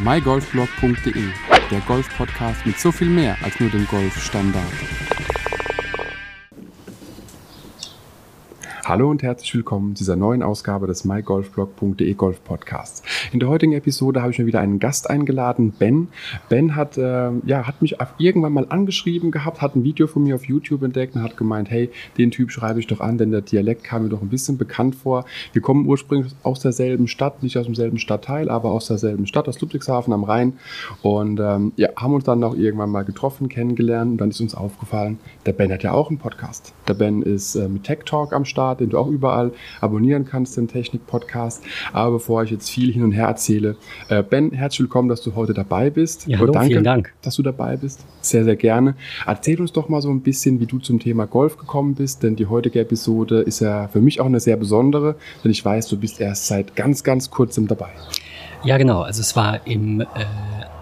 mygolfblog.de, der Golf-Podcast mit so viel mehr als nur dem Golfstandard. Hallo und herzlich willkommen zu dieser neuen Ausgabe des mygolfblog.de Golf Podcasts. In der heutigen Episode habe ich mir wieder einen Gast eingeladen, Ben. Ben hat, äh, ja, hat mich irgendwann mal angeschrieben gehabt, hat ein Video von mir auf YouTube entdeckt und hat gemeint, hey, den Typ schreibe ich doch an, denn der Dialekt kam mir doch ein bisschen bekannt vor. Wir kommen ursprünglich aus derselben Stadt, nicht aus demselben Stadtteil, aber aus derselben Stadt, aus Ludwigshafen am Rhein. Und ähm, ja, haben uns dann auch irgendwann mal getroffen, kennengelernt und dann ist uns aufgefallen, der Ben hat ja auch einen Podcast. Der Ben ist äh, mit Tech Talk am Start den du auch überall abonnieren kannst, den Technik-Podcast. Aber bevor ich jetzt viel hin und her erzähle, äh, Ben, herzlich willkommen, dass du heute dabei bist. Ja, hallo, danke, vielen Dank. dass du dabei bist. Sehr, sehr gerne. Erzähl uns doch mal so ein bisschen, wie du zum Thema Golf gekommen bist, denn die heutige Episode ist ja für mich auch eine sehr besondere, denn ich weiß, du bist erst seit ganz, ganz kurzem dabei. Ja, genau. Also es war im äh,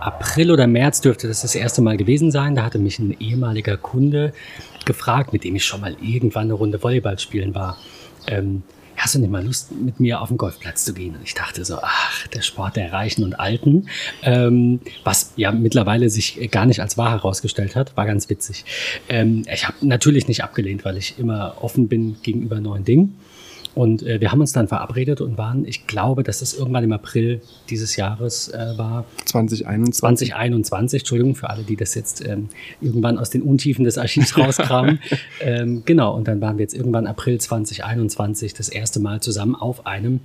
April oder März dürfte das das erste Mal gewesen sein. Da hatte mich ein ehemaliger Kunde gefragt, mit dem ich schon mal irgendwann eine Runde Volleyball spielen war. Ähm, hast du nicht mal Lust, mit mir auf den Golfplatz zu gehen? Und ich dachte so, ach, der Sport der Reichen und Alten, ähm, was ja mittlerweile sich gar nicht als wahr herausgestellt hat, war ganz witzig. Ähm, ich habe natürlich nicht abgelehnt, weil ich immer offen bin gegenüber neuen Dingen. Und äh, wir haben uns dann verabredet und waren, ich glaube, dass das irgendwann im April dieses Jahres äh, war. 2021. 2021, Entschuldigung, für alle, die das jetzt ähm, irgendwann aus den Untiefen des Archivs rauskramen. ähm, genau, und dann waren wir jetzt irgendwann April 2021 das erste Mal zusammen auf einem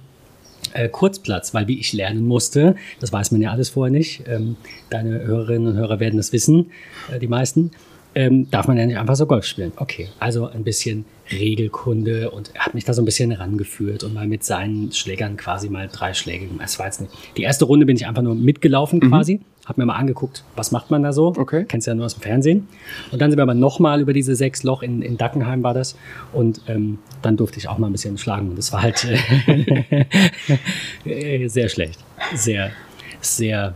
äh, Kurzplatz, weil wie ich lernen musste, das weiß man ja alles vorher nicht, ähm, deine Hörerinnen und Hörer werden das wissen, äh, die meisten, ähm, darf man ja nicht einfach so Golf spielen. Okay, also ein bisschen Regelkunde und er hat mich da so ein bisschen rangeführt und mal mit seinen Schlägern quasi mal drei Schläge gemacht. Das war jetzt nicht. Die erste Runde bin ich einfach nur mitgelaufen mhm. quasi, hab mir mal angeguckt, was macht man da so. Okay. Kennst ja nur aus dem Fernsehen. Und dann sind wir aber nochmal über diese sechs Loch in, in Dackenheim war das und ähm, dann durfte ich auch mal ein bisschen schlagen und das war halt äh, sehr schlecht. Sehr, sehr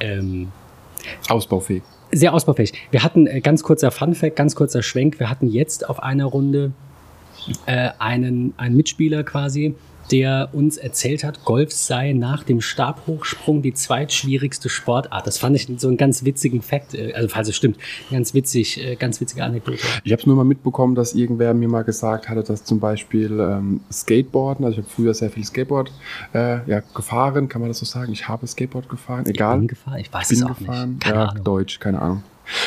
ähm, ausbaufähig sehr ausbaufähig. Wir hatten, äh, ganz kurzer Funfact, ganz kurzer Schwenk, wir hatten jetzt auf einer Runde äh, einen, einen Mitspieler quasi, der uns erzählt hat, Golf sei nach dem Stabhochsprung die zweitschwierigste Sportart. Das fand ich so einen ganz witzigen Fakt, äh, also falls es stimmt, ganz witzig, äh, ganz witzige Anekdote. Ich habe es nur mal mitbekommen, dass irgendwer mir mal gesagt hatte, dass zum Beispiel ähm, Skateboarden, also ich habe früher sehr viel Skateboard äh, ja, gefahren, kann man das so sagen? Ich habe Skateboard gefahren, egal. Ich bin gefahren, ich weiß bin es auch gefahren. nicht. Keine ja, Ahnung. Deutsch, keine Ahnung.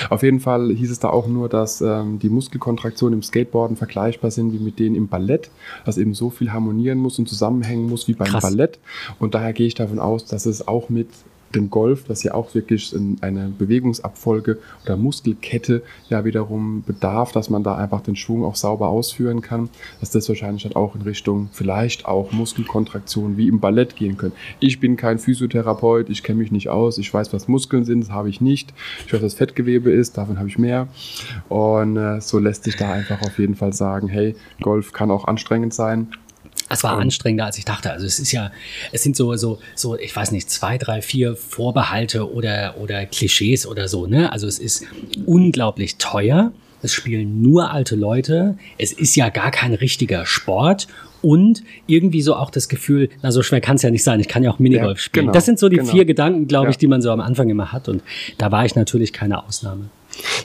Auf jeden Fall hieß es da auch nur, dass ähm, die Muskelkontraktionen im Skateboarden vergleichbar sind wie mit denen im Ballett, dass eben so viel harmonieren muss und zusammenhängen muss wie beim Krass. Ballett. Und daher gehe ich davon aus, dass es auch mit dem Golf, das ja auch wirklich eine Bewegungsabfolge oder Muskelkette ja wiederum bedarf, dass man da einfach den Schwung auch sauber ausführen kann, dass das wahrscheinlich dann auch in Richtung vielleicht auch Muskelkontraktion wie im Ballett gehen können. Ich bin kein Physiotherapeut, ich kenne mich nicht aus, ich weiß, was Muskeln sind, das habe ich nicht. Ich weiß, was Fettgewebe ist, davon habe ich mehr. Und äh, so lässt sich da einfach auf jeden Fall sagen, hey, Golf kann auch anstrengend sein es war anstrengender, als ich dachte. Also es ist ja, es sind so, so, so, ich weiß nicht, zwei, drei, vier Vorbehalte oder, oder Klischees oder so, ne? Also es ist unglaublich teuer. Es spielen nur alte Leute. Es ist ja gar kein richtiger Sport. Und irgendwie so auch das Gefühl, na, so schwer kann es ja nicht sein. Ich kann ja auch Minigolf ja, spielen. Genau, das sind so die genau. vier Gedanken, glaube ich, ja. die man so am Anfang immer hat. Und da war ich natürlich keine Ausnahme.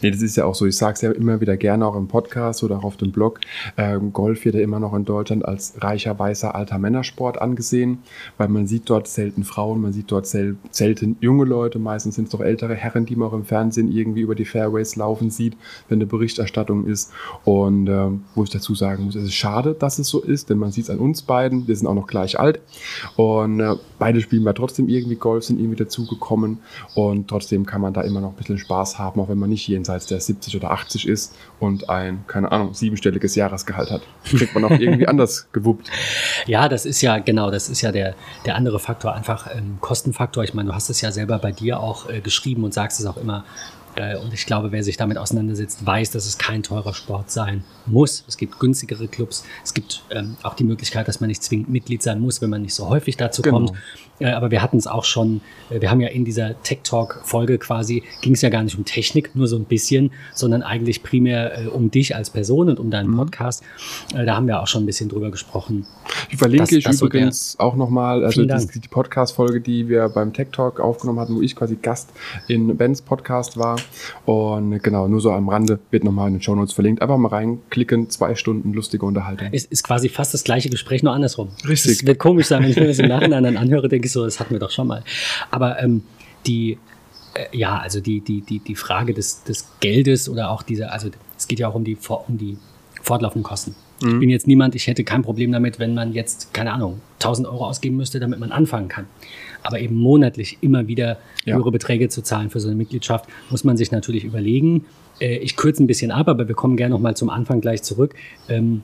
Nee, das ist ja auch so. Ich sage es ja immer wieder gerne auch im Podcast oder auch auf dem Blog. Ähm, Golf wird ja immer noch in Deutschland als reicher, weißer, alter Männersport angesehen, weil man sieht dort selten Frauen, man sieht dort sel selten junge Leute. Meistens sind es doch ältere Herren, die man auch im Fernsehen irgendwie über die Fairways laufen sieht, wenn eine Berichterstattung ist. Und ähm, wo ich dazu sagen muss, es ist schade, dass es so ist, denn man sieht es an uns beiden. Wir sind auch noch gleich alt. Und äh, beide spielen wir trotzdem irgendwie Golf, sind irgendwie dazugekommen. Und trotzdem kann man da immer noch ein bisschen Spaß haben, auch wenn man nicht nicht jenseits der 70 oder 80 ist und ein, keine Ahnung, siebenstelliges Jahresgehalt hat. Kriegt man auch irgendwie anders gewuppt. Ja, das ist ja, genau, das ist ja der, der andere Faktor, einfach ähm, Kostenfaktor. Ich meine, du hast es ja selber bei dir auch äh, geschrieben und sagst es auch immer, und ich glaube, wer sich damit auseinandersetzt, weiß, dass es kein teurer Sport sein muss. Es gibt günstigere Clubs. Es gibt ähm, auch die Möglichkeit, dass man nicht zwingend Mitglied sein muss, wenn man nicht so häufig dazu genau. kommt. Äh, aber wir hatten es auch schon, äh, wir haben ja in dieser Tech Talk Folge quasi, ging es ja gar nicht um Technik, nur so ein bisschen, sondern eigentlich primär äh, um dich als Person und um deinen mhm. Podcast. Äh, da haben wir auch schon ein bisschen drüber gesprochen. Die verlinke ich übrigens so auch nochmal, also die, die Podcast-Folge, die wir beim Tech Talk aufgenommen hatten, wo ich quasi Gast in Bens Podcast war. Und genau, nur so am Rande wird nochmal in den Show Notes verlinkt. Einfach mal reinklicken, zwei Stunden lustige Unterhaltung. Es ist quasi fast das gleiche Gespräch, nur andersrum. Richtig. Es wird komisch sein, wenn ich mir das im Nachhinein dann anhöre, denke ich so, das hatten wir doch schon mal. Aber ähm, die, äh, ja, also die, die, die, die Frage des, des Geldes oder auch diese, also es geht ja auch um die, um die fortlaufenden Kosten. Mhm. Ich bin jetzt niemand, ich hätte kein Problem damit, wenn man jetzt, keine Ahnung, 1000 Euro ausgeben müsste, damit man anfangen kann. Aber eben monatlich immer wieder ja. höhere Beträge zu zahlen für so eine Mitgliedschaft, muss man sich natürlich überlegen. Äh, ich kürze ein bisschen ab, aber wir kommen gerne nochmal zum Anfang gleich zurück. Ähm,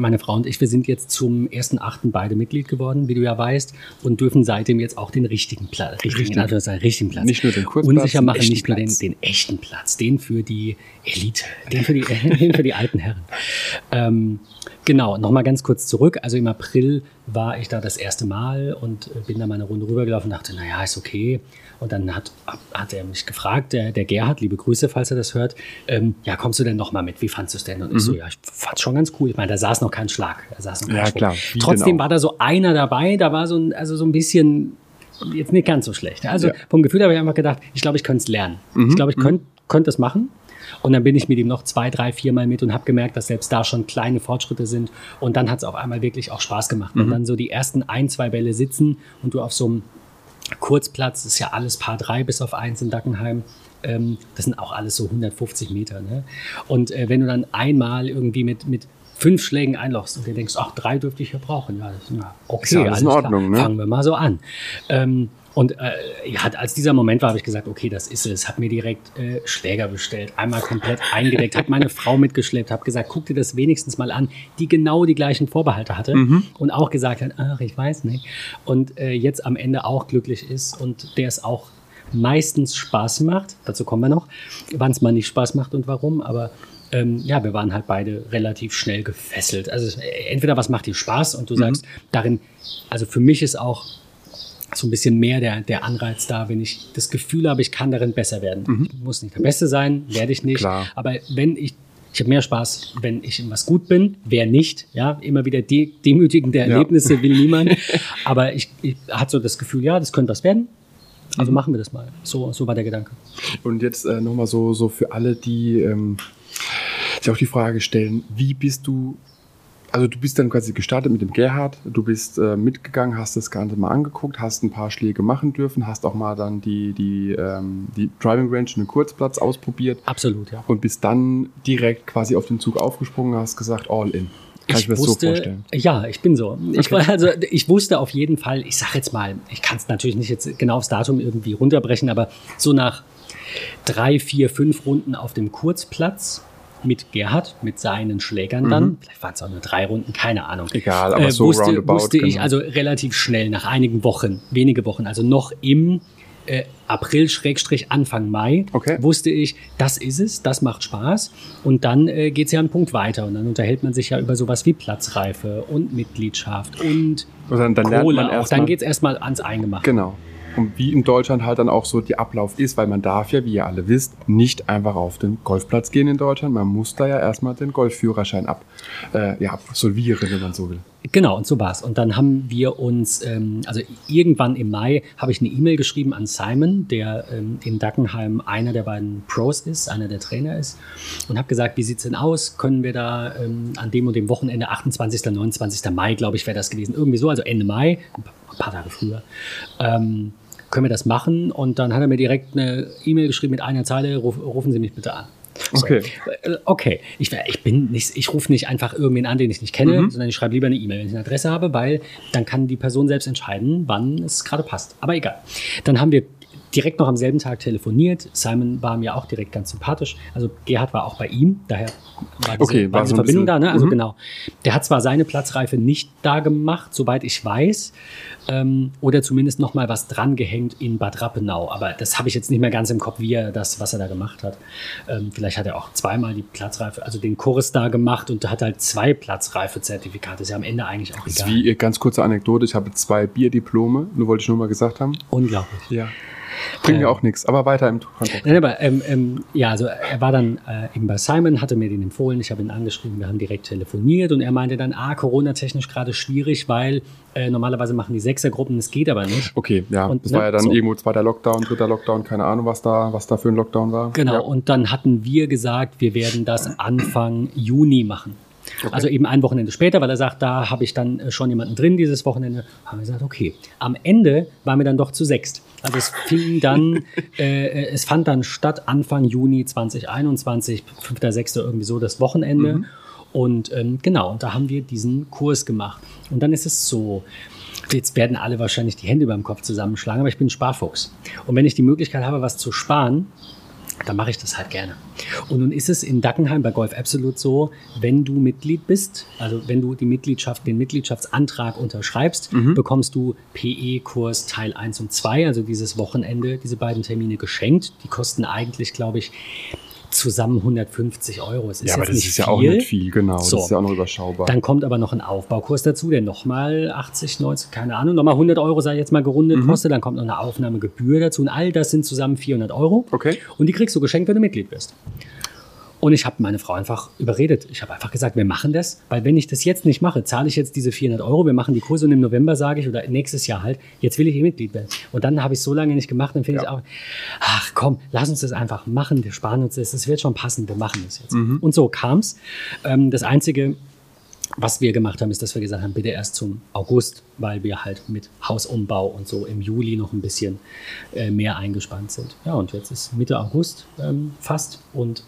meine Frau und ich, wir sind jetzt zum 1.8. beide Mitglied geworden, wie du ja weißt, und dürfen seitdem jetzt auch den richtigen Platz, richtigen, Richtig. richtigen Platz. Nicht nur den Kurzplatz, Unsicher machen, nicht nur den, den, echten Platz, den für die Elite, den für die, den für die alten Herren. Ähm, genau, nochmal ganz kurz zurück. Also im April war ich da das erste Mal und bin da mal eine Runde rübergelaufen und dachte, naja, ist okay. Und dann hat, hat er mich gefragt, der, der Gerhard, liebe Grüße, falls er das hört, ähm, ja, kommst du denn noch mal mit? Wie fandest du es denn? Und mhm. ich so, ja, ich fand es schon ganz cool. Ich meine, da saß noch kein Schlag. Da saß noch kein ja, Schlag. klar. Trotzdem war da so einer dabei, da war so ein, also so ein bisschen, jetzt nicht ganz so schlecht. Also ja. vom Gefühl habe ich einfach gedacht, ich glaube, ich könnte es lernen. Mhm. Ich glaube, ich könnte könnt es machen. Und dann bin ich mit ihm noch zwei, drei, vier Mal mit und habe gemerkt, dass selbst da schon kleine Fortschritte sind. Und dann hat es auf einmal wirklich auch Spaß gemacht. Mhm. Und dann so die ersten ein, zwei Bälle sitzen und du auf so einem Kurzplatz ist ja alles Paar 3 bis auf 1 in Dackenheim. Ähm, das sind auch alles so 150 Meter. Ne? Und äh, wenn du dann einmal irgendwie mit, mit fünf Schlägen einlochst und dir denkst, ach, drei dürfte ich hier brauchen, ja, das ist ja okay, ja alles in Ordnung. Ne? Fangen wir mal so an. Ähm, und äh, ja, als dieser Moment war, habe ich gesagt, okay, das ist es. Hab mir direkt äh, Schläger bestellt, einmal komplett eingedeckt, habe meine Frau mitgeschleppt, habe gesagt, guck dir das wenigstens mal an, die genau die gleichen Vorbehalte hatte mhm. und auch gesagt hat, ach, ich weiß nicht. Und äh, jetzt am Ende auch glücklich ist und der es auch meistens Spaß macht. Dazu kommen wir noch, wann es mal nicht Spaß macht und warum, aber ähm, ja, wir waren halt beide relativ schnell gefesselt. Also entweder was macht dir Spaß und du mhm. sagst, darin, also für mich ist auch so ein bisschen mehr der, der Anreiz da, wenn ich das Gefühl habe, ich kann darin besser werden. Mhm. Ich muss nicht der Beste sein, werde ich nicht. Klar. Aber wenn ich ich habe mehr Spaß, wenn ich in was gut bin. Wer nicht, ja, immer wieder de demütigende Erlebnisse ja. will niemand. Aber ich, ich hatte so das Gefühl, ja, das könnte was werden. Also mhm. machen wir das mal. So, so war der Gedanke. Und jetzt äh, nochmal so, so für alle, die ähm, sich auch die Frage stellen, wie bist du also du bist dann quasi gestartet mit dem Gerhard, du bist äh, mitgegangen, hast das Ganze mal angeguckt, hast ein paar Schläge machen dürfen, hast auch mal dann die, die, ähm, die Driving Range und den Kurzplatz ausprobiert. Absolut, ja. Und bist dann direkt quasi auf den Zug aufgesprungen, hast gesagt, all in. Kann ich, ich mir wusste, so vorstellen? Ja, ich bin so. Okay. Ich, also, ich wusste auf jeden Fall, ich sag jetzt mal, ich kann es natürlich nicht jetzt genau aufs Datum irgendwie runterbrechen, aber so nach drei, vier, fünf Runden auf dem Kurzplatz mit Gerhard, mit seinen Schlägern dann, mhm. vielleicht waren es auch nur drei Runden, keine Ahnung. Egal, aber äh, so wusste, roundabout. Wusste ich genau. also relativ schnell, nach einigen Wochen, wenige Wochen, also noch im äh, April Schrägstrich Anfang Mai okay. wusste ich, das ist es, das macht Spaß. Und dann äh, geht es ja einen Punkt weiter und dann unterhält man sich ja über sowas wie Platzreife und Mitgliedschaft und, und dann, dann Kohle. Lernt man dann geht es erstmal ans Eingemachte. Genau und wie in Deutschland halt dann auch so der Ablauf ist, weil man darf ja, wie ihr alle wisst, nicht einfach auf den Golfplatz gehen in Deutschland. Man muss da ja erstmal den Golfführerschein ab, äh, ja, absolvieren, wenn man so will. Genau, und so war's. Und dann haben wir uns, ähm, also irgendwann im Mai habe ich eine E-Mail geschrieben an Simon, der ähm, in Dackenheim einer der beiden Pros ist, einer der Trainer ist, und habe gesagt, wie sieht's denn aus? Können wir da ähm, an dem und dem Wochenende, 28., 29. Mai, glaube ich, wäre das gewesen, irgendwie so, also Ende Mai, ein paar Tage früher, ähm, können wir das machen? Und dann hat er mir direkt eine E-Mail geschrieben mit einer Zeile, ruf, rufen Sie mich bitte an. So. Okay. Äh, okay. Ich, ich bin nicht, ich rufe nicht einfach irgendwen an, den ich nicht kenne, mhm. sondern ich schreibe lieber eine E-Mail, wenn ich eine Adresse habe, weil dann kann die Person selbst entscheiden, wann es gerade passt. Aber egal. Dann haben wir direkt noch am selben Tag telefoniert. Simon war mir auch direkt ganz sympathisch. Also Gerhard war auch bei ihm, daher war diese, Okay, war war diese so Verbindung da. Ne? Also Mhm. genau. Der hat zwar seine Platzreife nicht da gemacht, soweit ich weiß, ähm, oder zumindest noch mal was dran gehängt in Bad Rappenau. Aber das habe ich jetzt nicht mehr ganz im Kopf, wie er das, was er da gemacht hat. Ähm, vielleicht hat er auch zweimal die Platzreife, also den Kurs da gemacht und hat halt zwei Platzreife-Zertifikate. Ist ja am Ende eigentlich auch Das ist egal. wie, äh, ganz kurze Anekdote, ich habe zwei Bierdiplome, nur wollte ich nur mal gesagt haben. Unglaublich. Ja. Bringt mir Ähm. auch nichts, aber weiter im Kontext. Nein, aber ähm, ähm, ja, also er war dann äh, eben bei Simon, hatte mir den empfohlen, ich habe ihn angeschrieben, wir haben direkt telefoniert und er meinte dann, ah, Corona-technisch gerade schwierig, weil äh, normalerweise machen die Sechsergruppen, das geht aber nicht. Okay, ja, Und, das ne, war ja dann so. irgendwo zweiter Lockdown, dritter Lockdown, keine Ahnung, was da, was da für ein Lockdown war. Genau, Ja. und dann hatten wir gesagt, wir werden das Anfang Juni machen. Also eben ein Wochenende später, weil er sagt, da habe ich dann äh, schon jemanden drin dieses Wochenende. Haben wir gesagt, okay. Am Ende waren wir dann doch zu sechst. Also es fing dann, äh, äh, es fand dann statt Anfang Juni 2021, 5., 6. irgendwie so das Wochenende. Und ähm, genau, und da haben wir diesen Kurs gemacht. Und dann ist es so, Jetzt werden alle wahrscheinlich die Hände beim Kopf zusammenschlagen, aber ich bin Sparfuchs. Und wenn ich die Möglichkeit habe, was zu sparen, dann mache ich das halt gerne. Und nun ist es in Dackenheim bei Golf Absolute so, wenn du Mitglied bist, also wenn du die Mitgliedschaft, den Mitgliedschaftsantrag unterschreibst, bekommst du PE-Kurs Teil 1 und 2, also dieses Wochenende, diese beiden Termine geschenkt. Die kosten eigentlich, glaube ich, zusammen 150 Euro. Es ist ja, aber das nicht ist ja viel. auch nicht viel, genau. So. Das ist ja auch noch überschaubar. Dann kommt aber noch ein Aufbaukurs dazu, der nochmal 80, 90, keine Ahnung, nochmal 100 Euro, sage ich jetzt mal, gerundet Mhm. kostet. Dann kommt noch eine Aufnahmegebühr dazu. Und all das sind zusammen 400 Euro. Okay. Und die kriegst du geschenkt, wenn du Mitglied wirst. Und ich habe meine Frau einfach überredet. Ich habe einfach gesagt, wir machen das, weil wenn ich das jetzt nicht mache, zahle ich jetzt diese 400 Euro, wir machen die Kurse und im November sage ich, oder nächstes Jahr halt, jetzt will ich eh Mitglied werden. Und dann habe ich so lange nicht gemacht, dann finde ich Ja. auch, ach komm, lass uns das einfach machen, wir sparen uns das, es wird schon passen, wir machen das jetzt. Mhm. Und so kam's. Ähm, das Einzige, was wir gemacht haben, ist, dass wir gesagt haben, bitte erst zum August, weil wir halt mit Hausumbau und so im Juli noch ein bisschen äh, mehr eingespannt sind. Ja, und jetzt ist Mitte August ähm, fast und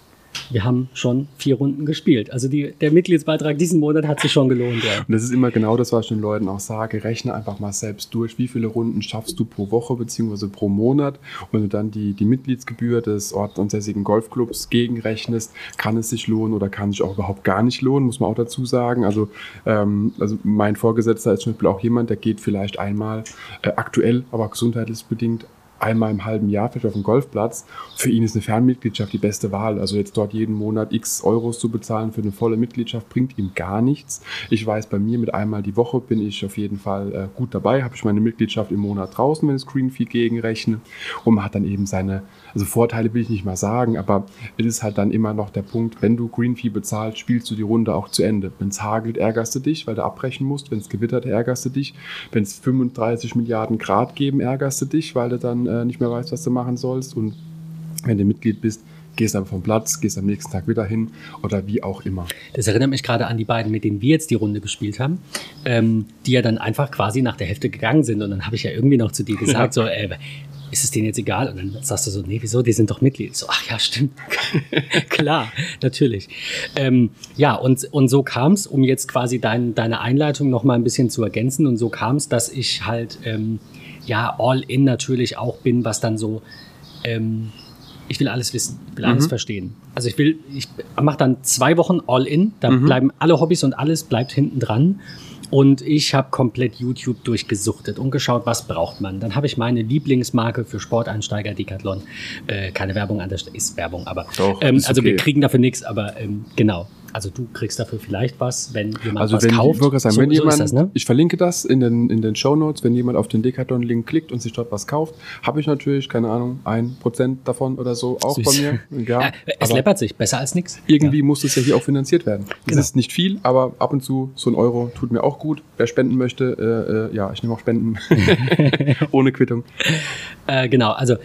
wir haben schon vier Runden gespielt. Also die, der Mitgliedsbeitrag diesen Monat hat sich schon gelohnt. Ja. Und das ist immer genau das, was ich den Leuten auch sage. Rechne einfach mal selbst durch, wie viele Runden schaffst du pro Woche bzw. pro Monat. Und wenn du dann die, die Mitgliedsgebühr des ortsansässigen Golfclubs gegenrechnest, kann es sich lohnen oder kann sich auch überhaupt gar nicht lohnen, muss man auch dazu sagen. Also, ähm, also mein Vorgesetzter ist zum Beispiel auch jemand, der geht vielleicht einmal äh, aktuell, aber gesundheitlich bedingt einmal im halben Jahr vielleicht auf den Golfplatz. Für ihn ist eine Fernmitgliedschaft die beste Wahl. Also jetzt dort jeden Monat x Euros zu bezahlen für eine volle Mitgliedschaft bringt ihm gar nichts. Ich weiß, bei mir mit einmal die Woche bin ich auf jeden Fall äh, gut dabei. Habe ich meine Mitgliedschaft im Monat draußen, wenn ich Screen Fee gegenrechne. Und man hat dann eben seine, also Vorteile will ich nicht mal sagen, aber es ist halt dann immer noch der Punkt, wenn du Green Fee bezahlst, spielst du die Runde auch zu Ende. Wenn es hagelt, ärgerst du dich, weil du abbrechen musst. Wenn es gewittert, ärgerst du dich. Wenn es 35 Milliarden Grad geben, ärgerst du dich, weil du dann äh, nicht mehr weißt, was du machen sollst. Und wenn du Mitglied bist, gehst einfach vom Platz, gehst am nächsten Tag wieder hin oder wie auch immer. Das erinnert mich gerade an die beiden, mit denen wir jetzt die Runde gespielt haben, ähm, die ja dann einfach quasi nach der Hälfte gegangen sind. Und dann habe ich ja irgendwie noch zu dir gesagt, so, äh, ist es denen jetzt egal? Und dann sagst du so, nee, wieso? Die sind doch Mitglied. So, ach ja, stimmt. Klar, natürlich. Ähm, ja, und, und so kam es, um jetzt quasi dein, deine Einleitung noch mal ein bisschen zu ergänzen. Und so kam es, dass ich halt, ähm, ja, all in natürlich auch bin, was dann so, ähm, ich will alles wissen, ich will alles verstehen. Also ich will, ich mache dann zwei Wochen all in, da bleiben alle Hobbys und alles bleibt hinten dran. Und ich habe komplett YouTube durchgesuchtet und geschaut, was braucht man. Dann habe ich meine Lieblingsmarke für Sporteinsteiger Decathlon. Äh, keine Werbung an der Stelle, ist Werbung, aber Doch, ähm, also wir okay. kriegen dafür nichts, aber ähm, genau. Also du kriegst dafür vielleicht was, wenn jemand Also was wenn, kauft. ich sagen, so, wenn so jemand, das, ne? ich verlinke das in den, in den Show Notes, wenn jemand auf den Decathlon-Link klickt und sich dort was kauft, habe ich natürlich, keine Ahnung, ein Prozent davon oder so auch Süß. bei mir. Ja, Ja, es läppert sich, besser als nichts. irgendwie muss es ja hier auch finanziert werden. Es Genau. ist nicht viel, aber ab und zu so ein Euro tut mir auch gut. Wer spenden möchte, äh, äh, ja, ich nehme auch Spenden. Ohne Quittung. Äh, genau, also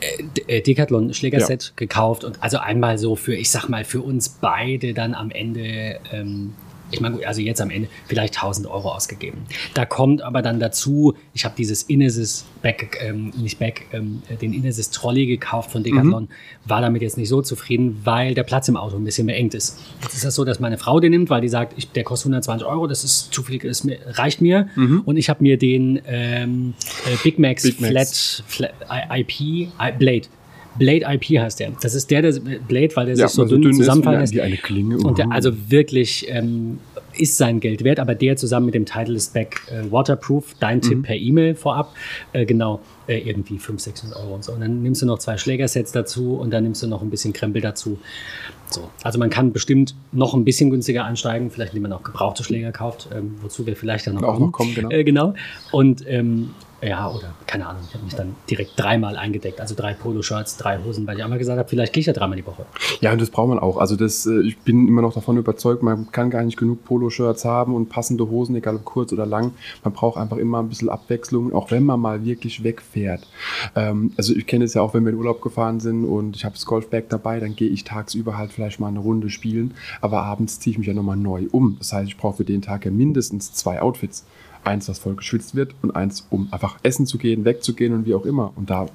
äh, äh, Decathlon Schlägerset gekauft und also einmal so für, ich sag mal, für uns beide dann am Ende ähm, ich meine, also jetzt am Ende vielleicht 1000 Euro ausgegeben. Da kommt aber dann dazu, ich habe dieses Inesis Back, ähm, nicht Back, ähm, den Inesis Trolley gekauft von Decathlon, mhm. war damit jetzt nicht so zufrieden, weil der Platz im Auto ein bisschen beengt ist. Jetzt ist das so, dass meine Frau den nimmt, weil die sagt, ich, der kostet 120 Euro, das ist zu viel, das reicht mir. Mhm. Und ich habe mir den ähm, äh, Big Max, Big Max. Flat, Flat IP Blade Blade IP heißt der. Das ist der, der Blade, weil der ja, sich so dünn, dünn zusammenfallen lässt. Wie eine Klinge. Und der, uh. also wirklich ähm, ist sein Geld wert, aber der zusammen mit dem Titleist Back äh, Waterproof, dein Tipp mhm. per E-Mail vorab, äh, genau, äh, irgendwie 500, 600 Euro und so. Und dann nimmst du noch zwei Schlägersets dazu und dann nimmst du noch ein bisschen Krempel dazu. So. Also man kann bestimmt noch ein bisschen günstiger ansteigen, vielleicht indem man auch gebrauchte Schläger kauft, ähm, wozu wir vielleicht dann noch, auch kommen. noch kommen. Genau. Äh, genau. Und ähm, ja, oder keine Ahnung, ich habe mich dann direkt dreimal eingedeckt, also drei Poloshirts, drei Hosen, weil ich einmal gesagt habe, vielleicht gehe ich ja dreimal die Woche. Ja, und das braucht man auch. Also das, äh, ich bin immer noch davon überzeugt, man kann gar nicht genug Poloshirts haben und passende Hosen, egal ob kurz oder lang. Man braucht einfach immer ein bisschen Abwechslung, auch wenn man mal wirklich wegfährt. Ähm, also ich kenne es ja auch, wenn wir in Urlaub gefahren sind und ich habe das Golfbag dabei, dann gehe ich tagsüber halt vielleicht mal eine Runde spielen, aber abends ziehe ich mich ja nochmal neu um. Das heißt, ich brauche für den Tag ja mindestens zwei Outfits. Eins, das voll geschwitzt wird und eins, um einfach essen zu gehen, wegzugehen und wie auch immer. Und da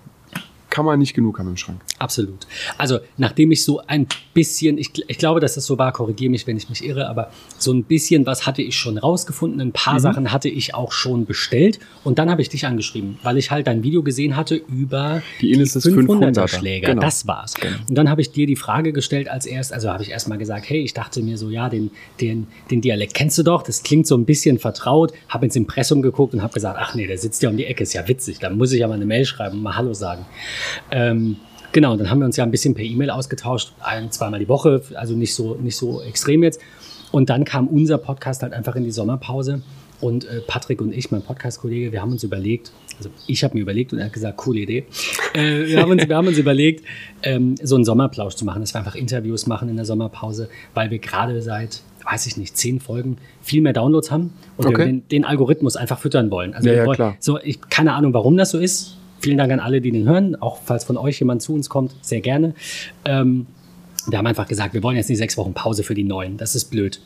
kann man nicht genug haben im Schrank. Absolut. Also, nachdem ich so ein bisschen, ich, ich glaube, dass das so war, korrigiere mich, wenn ich mich irre, aber so ein bisschen was hatte ich schon rausgefunden, ein paar mhm. Sachen hatte ich auch schon bestellt und dann habe ich dich angeschrieben, weil ich halt dein Video gesehen hatte über die, die 500er Schläger. Genau. Das war's. Genau. Und dann habe ich dir die Frage gestellt als erst, also habe ich erst mal gesagt, hey, ich dachte mir so, ja, den, den, den Dialekt kennst du doch, das klingt so ein bisschen vertraut, habe ins Impressum geguckt und habe gesagt, ach nee, der sitzt ja um die Ecke, ist ja witzig, da muss ich ja mal eine Mail schreiben und mal Hallo sagen. Ähm, genau, dann haben wir uns ja ein bisschen per E-Mail ausgetauscht, ein, zweimal die Woche, also nicht so, nicht so extrem jetzt. Und dann kam unser Podcast halt einfach in die Sommerpause. Und äh, Patrick und ich, mein Podcast-Kollege, wir haben uns überlegt, also ich habe mir überlegt und er hat gesagt, coole Idee. Äh, wir, haben uns, wir haben uns überlegt, ähm, so einen Sommerplausch zu machen, dass wir einfach Interviews machen in der Sommerpause, weil wir gerade seit, weiß ich nicht, zehn Folgen viel mehr Downloads haben und okay. den, den, Algorithmus einfach füttern wollen. Also ja, ja, wollen, klar. So, ich keine Ahnung, warum das so ist. Vielen Dank an alle, die den hören. Auch falls von euch jemand zu uns kommt, sehr gerne. Ähm, wir haben einfach gesagt, wir wollen jetzt nicht sechs Wochen Pause für die Neuen. Das ist blöd.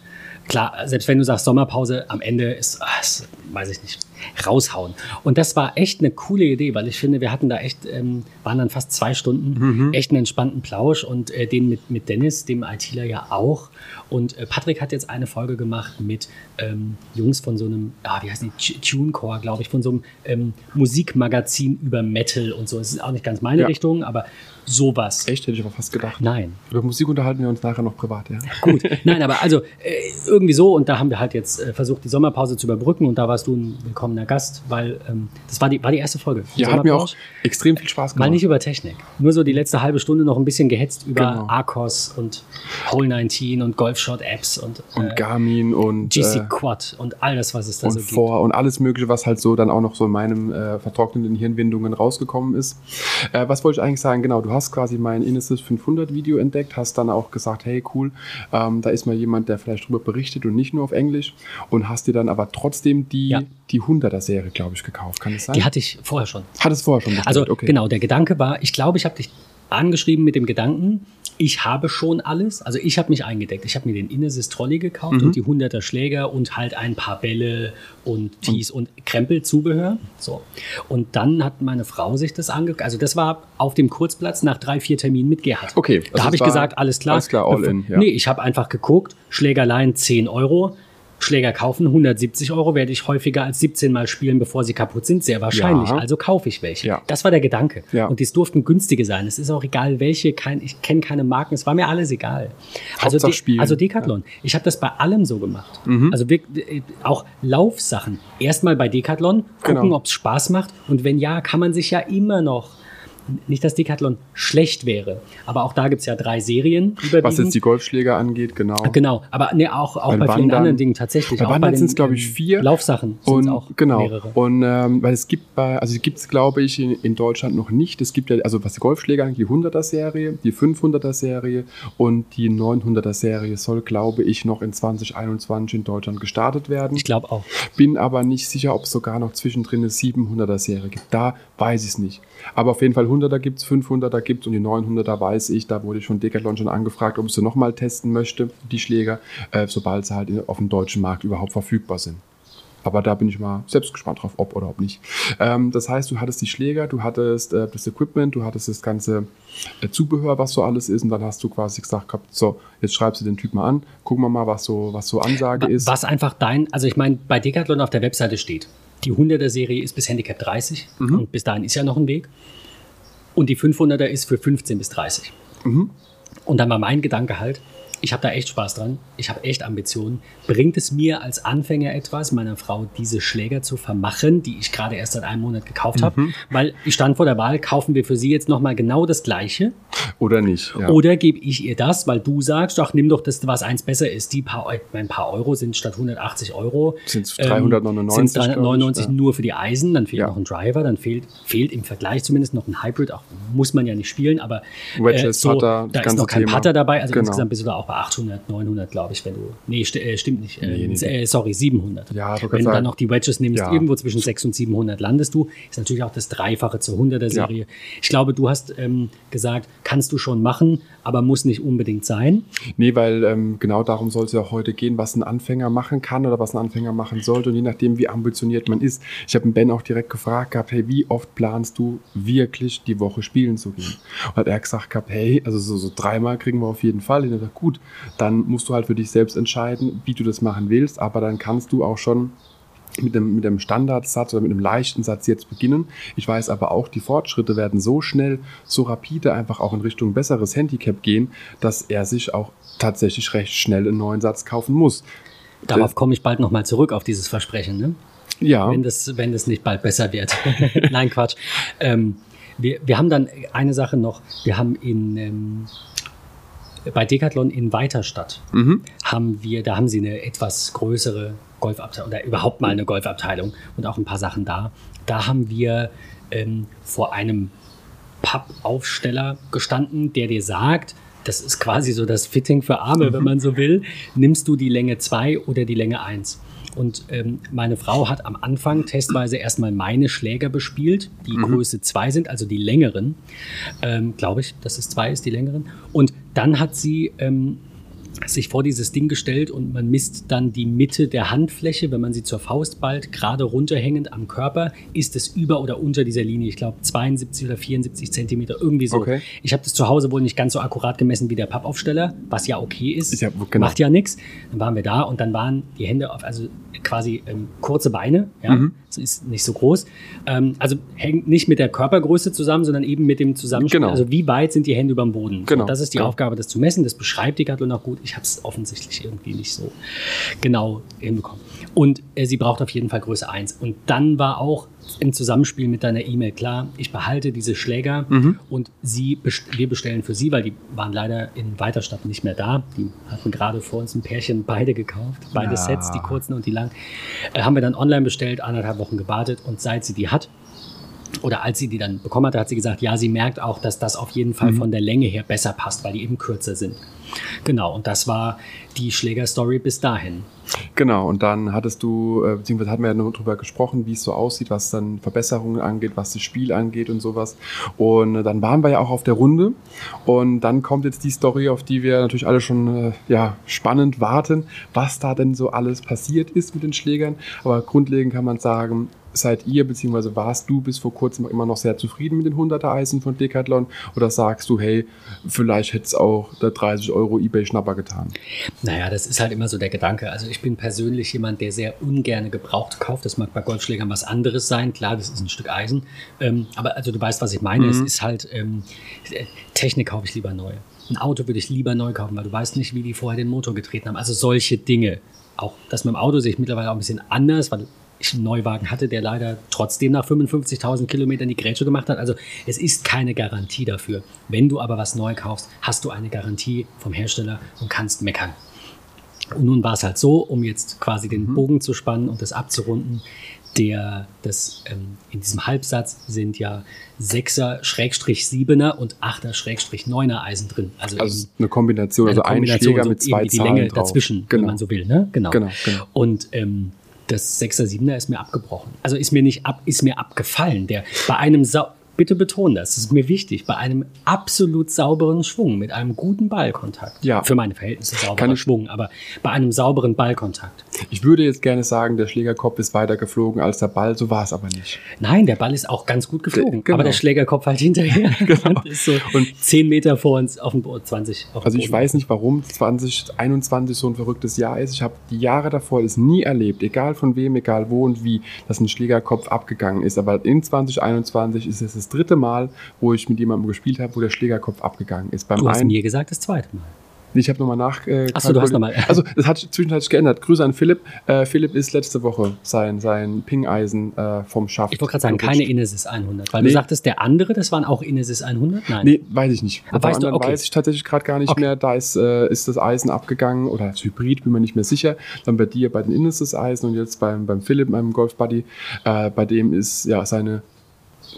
Klar, selbst wenn du sagst Sommerpause, am Ende ist, ach, ist weiß ich nicht, raushauen. Und das war echt eine coole Idee, weil ich finde, wir hatten da echt, ähm, waren dann fast zwei Stunden, mhm. echt einen entspannten Plausch und äh, den mit, mit Dennis, dem ITler ja auch. Und äh, Patrick hat jetzt eine Folge gemacht mit ähm, Jungs von so einem, ah, wie heißt die, TuneCore, glaube ich, von so einem ähm, Musikmagazin über Metal und so. Es ist auch nicht ganz meine ja. Richtung, aber sowas. Echt, hätte ich aber fast gedacht. Nein. Über Musik unterhalten wir uns nachher noch privat, ja. Gut, nein, aber also äh, irgendwie so und da haben wir halt jetzt äh, versucht, die Sommerpause zu überbrücken und da warst du ein willkommener Gast, weil ähm, das war die, war die erste Folge. Ja, hat mir auch extrem viel Spaß gemacht. Mal nicht über Technik, nur so die letzte halbe Stunde noch ein bisschen gehetzt über genau. Arcos und Hole 19 und Golfshot Apps und, äh, und Garmin und GC äh, Quad und all das, was es da so gibt. Vor und alles mögliche, was halt so dann auch noch so in meinem äh, vertrockneten Hirnwindungen rausgekommen ist. Äh, was wollte ich eigentlich sagen? Genau, du hast quasi mein Inesis 500 Video entdeckt, hast dann auch gesagt, hey cool, ähm, da ist mal jemand, der vielleicht drüber berichtet und nicht nur auf Englisch und hast dir dann aber trotzdem die, ja. die 100er Serie, glaube ich, gekauft. Kann das sein? Die hatte ich vorher schon. Hattest vorher schon? Bestellt. Also okay. genau, der Gedanke war, ich glaube, ich habe dich angeschrieben mit dem Gedanken, ich habe schon alles. Also ich habe mich eingedeckt. Ich habe mir den Inesis Trolley gekauft mhm. und die 100er Schläger und halt ein paar Bälle und Tees und, und Krempelzubehör. So. Und dann hat meine Frau sich das angeguckt. Also das war auf dem Kurzplatz nach drei, vier Terminen mit Gerhard. Okay. Also da habe ich gesagt, alles klar. Alles klar, all in. Ja. Nee, ich habe einfach geguckt, Schlägerlein 10 Euro. Schläger kaufen, 170 Euro werde ich häufiger als 17 Mal spielen, bevor sie kaputt sind, sehr wahrscheinlich. Ja. Also kaufe ich welche. Ja. Das war der Gedanke. Ja. Und dies durften günstige sein. Es ist auch egal, welche. Kein, ich kenne keine Marken. Es war mir alles egal. Also, De also Decathlon. Ich habe das bei allem so gemacht. Mhm. Also wir, auch Laufsachen. Erstmal bei Decathlon gucken, genau. ob es Spaß macht. Und wenn ja, kann man sich ja immer noch nicht, dass Decathlon schlecht wäre, aber auch da gibt es ja drei Serien. Was jetzt die Golfschläger angeht, genau. Genau, aber ne, auch, auch bei, bei vielen anderen Dingen tatsächlich. Bei auch Wandern sind es, glaube ich, vier. Laufsachen sind auch genau. mehrere. Und ähm, weil es gibt bei, also gibt es, glaube ich, in, in, Deutschland noch nicht. Es gibt ja, also was die Golfschläger angeht, die 100er-Serie, die 500er-Serie und die 900er-Serie soll, glaube ich, noch in 2021 in Deutschland gestartet werden. Ich glaube auch. Bin aber nicht sicher, ob es sogar noch zwischendrin eine 700er-Serie gibt. Da weiß ich es nicht. Aber auf jeden Fall 300er gibt es, 500er gibt es und die 900er weiß ich, da wurde ich von Decathlon schon angefragt, ob ich sie nochmal testen möchte, die Schläger, äh, sobald sie halt auf dem deutschen Markt überhaupt verfügbar sind. Aber da bin ich mal selbst gespannt drauf, ob oder ob nicht. Ähm, das heißt, du hattest die Schläger, du hattest äh, das Equipment, du hattest das ganze äh, Zubehör, was so alles ist, und dann hast du quasi gesagt gehabt, so, jetzt schreibst du den Typ mal an, gucken wir mal, was so, was so Ansage ist. Was einfach dein, also ich meine, bei Decathlon auf der Webseite steht, die 100er Serie ist bis Handicap 30 mhm. und bis dahin ist ja noch ein Weg. Und die 500er ist für 15 bis 30. Mhm. Und dann war mein Gedanke halt, ich habe da echt Spaß dran. Ich habe echt Ambitionen. Bringt es mir als Anfänger etwas, meiner Frau diese Schläger zu vermachen, die ich gerade erst seit einem Monat gekauft habe? Mhm. Weil ich stand vor der Wahl, kaufen wir für sie jetzt nochmal genau das Gleiche? Oder nicht? Ja. Oder gebe ich ihr das, weil du sagst, ach, nimm doch das, was eins besser ist. Die paar, mein paar Euro sind statt 180 Euro. Sind es 399? Sind 399 ja. nur für die Eisen. Dann fehlt ja. noch ein Driver. Dann fehlt, fehlt im Vergleich zumindest noch ein Hybrid. Auch muss man ja nicht spielen, aber äh, so, Putter, da ist noch kein Thema. Putter dabei. Also genau. insgesamt bist du da auch bei 800, 900, glaube ich, wenn du. Nee, st äh, stimmt nicht. Äh, nee, nee. Äh, sorry, 700. Ja, wenn du dann noch die Wedges nimmst, ja. irgendwo zwischen 600 und 700 landest du. Ist natürlich auch das Dreifache zur 100er Serie. Ja. Ich glaube, du hast ähm, gesagt, kannst du schon machen, aber muss nicht unbedingt sein. Nee, weil ähm, genau darum soll es ja heute gehen, was ein Anfänger machen kann oder was ein Anfänger machen sollte und je nachdem, wie ambitioniert man ist. Ich habe Ben auch direkt gefragt gehabt, hey, wie oft planst du wirklich die Woche spielen zu gehen? Und hat er gesagt gehabt, hey, also so, so dreimal kriegen wir auf jeden Fall. Ich dachte, gut, dann musst du halt für dich selbst entscheiden, wie du das machen willst, aber dann kannst du auch schon mit einem, mit einem Standardsatz oder mit einem leichten Satz jetzt beginnen. Ich weiß aber auch, die Fortschritte werden so schnell, so rapide einfach auch in Richtung besseres Handicap gehen, dass er sich auch tatsächlich recht schnell einen neuen Satz kaufen muss. Darauf komme ich bald nochmal zurück, auf dieses Versprechen. Ne? Ja. Wenn das, wenn das nicht bald besser wird. Nein, Quatsch. Ähm, wir, wir haben dann eine Sache noch. Wir haben in, ähm, bei Decathlon in Weiterstadt mhm. haben wir, da haben sie eine etwas größere Golfabteilung oder überhaupt mal eine Golfabteilung und auch ein paar Sachen da. Da haben wir ähm, vor einem Pappaufsteller gestanden, der dir sagt, das ist quasi so das Fitting für Arme, mhm. wenn man so will. Nimmst du die Länge 2 oder die Länge 1? Und ähm, meine Frau hat am Anfang testweise erstmal meine Schläger bespielt, die mhm. Größe 2 sind, also die längeren. Ähm, Glaube ich, dass es 2 ist, die längeren. Und dann hat sie ähm, sich vor dieses Ding gestellt und man misst dann die Mitte der Handfläche, wenn man sie zur Faust ballt, gerade runterhängend am Körper, ist es über oder unter dieser Linie. Ich glaube 72 oder 74 Zentimeter, irgendwie so. Okay. Ich habe das zu Hause wohl nicht ganz so akkurat gemessen wie der Pappaufsteller, was ja okay ist. ist ja, genau. Macht ja nichts. Dann waren wir da und dann waren die Hände auf, also quasi ähm, kurze Beine, ja, mhm. ist nicht so groß. Ähm, also hängt nicht mit der Körpergröße zusammen, sondern eben mit dem Zusammenspiel. Genau. Also wie weit sind die Hände über dem Boden? Genau. Und das ist die genau. Aufgabe, das zu messen. Das beschreibt die Gattung auch gut. Ich habe es offensichtlich irgendwie nicht so genau hinbekommen. Und äh, sie braucht auf jeden Fall Größe 1. Und dann war auch im Zusammenspiel mit deiner E-Mail klar, ich behalte diese Schläger mhm. und sie best wir bestellen für sie, weil die waren leider in Weiterstadt nicht mehr da. Die hatten gerade vor uns ein Pärchen beide gekauft, beide ja. Sets, die kurzen und die langen. Äh, haben wir dann online bestellt, anderthalb Wochen gewartet und seit sie die hat, oder als sie die dann bekommen hatte, hat sie gesagt, ja, sie merkt auch, dass das auf jeden Fall mhm. von der Länge her besser passt, weil die eben kürzer sind. Genau, und das war die Schlägerstory bis dahin. Genau, und dann hattest du, äh, beziehungsweise hatten wir ja nur darüber gesprochen, wie es so aussieht, was dann Verbesserungen angeht, was das Spiel angeht und sowas. Und äh, dann waren wir ja auch auf der Runde. Und dann kommt jetzt die Story, auf die wir natürlich alle schon äh, ja, spannend warten, was da denn so alles passiert ist mit den Schlägern. Aber grundlegend kann man sagen, seid ihr, beziehungsweise warst du bis vor kurzem immer noch sehr zufrieden mit den 100er Eisen von Decathlon? Oder sagst du, hey, vielleicht hätte es auch der 30 Euro Ebay-Schnapper getan? Naja, das ist halt immer so der Gedanke. Also ich bin persönlich jemand, der sehr ungern gebraucht kauft. Das mag bei Golfschlägern was anderes sein. Klar, das ist ein Stück Eisen. Ähm, aber also du weißt, was ich meine. Mhm. Es ist halt, ähm, Technik kaufe ich lieber neu. Ein Auto würde ich lieber neu kaufen, weil du weißt nicht, wie die vorher den Motor getreten haben. Also solche Dinge. Auch das mit dem Auto sehe ich mittlerweile auch ein bisschen anders, weil ich einen Neuwagen hatte, der leider trotzdem nach 55.000 Kilometern die Grätsche gemacht hat. Also es ist keine Garantie dafür. Wenn du aber was neu kaufst, hast du eine Garantie vom Hersteller und kannst meckern. Und nun war es halt so, um jetzt quasi den mhm. Bogen zu spannen und das abzurunden. Der, das, ähm, in diesem Halbsatz sind ja 6er, Schrägstrich 7er und 8er, Schrägstrich 9er Eisen drin. Also, also eine Kombination, eine also Kombination, ein Schläger mit zwei die Länge drauf. dazwischen, genau. wenn man so will. Ne? Genau. genau, genau. Und ähm, das 6er, 7er ist mir abgebrochen. Also ist mir nicht ab, ist mir abgefallen. Der, bei einem Sau bitte betone das, das ist mir wichtig, bei einem absolut sauberen Schwung, mit einem guten Ballkontakt. Ja. Für meine Verhältnisse sauberer ich- Schwung, aber bei einem sauberen Ballkontakt. Ich würde jetzt gerne sagen, der Schlägerkopf ist weiter geflogen als der Ball, so war es aber nicht. Nein, der Ball ist auch ganz gut geflogen, Genau. aber der Schlägerkopf halt hinterher. Genau. Ist so Und- 10 Meter vor uns auf dem Boden, 20 auf dem Also ich weiß nicht, warum 2021 so ein verrücktes Jahr ist. Ich habe die Jahre davor es nie erlebt, egal von wem, egal wo und wie, dass ein Schlägerkopf abgegangen ist. Aber in 2021 ist es das dritte Mal, wo ich mit jemandem gespielt habe, wo der Schlägerkopf abgegangen ist. Beim Du hast einen, mir gesagt, das zweite Mal. ich habe nochmal nach. Äh, Ach so, du hast kalkuliert. noch mal. Also das hat sich zwischenzeitlich geändert. Grüße an Philipp. Äh, Philipp ist letzte Woche sein, sein Ping-Eisen äh, vom Schaft. Ich wollte gerade sagen, gerutscht. keine Inesis 100, weil Nee. du sagtest, der andere, das waren auch Inesis 100? Nein. Nee, weiß ich nicht. Ah, Beim weißt du, okay. weiß ich tatsächlich gerade gar nicht Okay. mehr. Da ist, äh, ist das Eisen abgegangen oder das Hybrid, bin mir nicht mehr sicher. Dann bei dir bei den das Eisen und jetzt beim, beim Philipp, meinem Golf-Buddy, äh, bei dem ist ja seine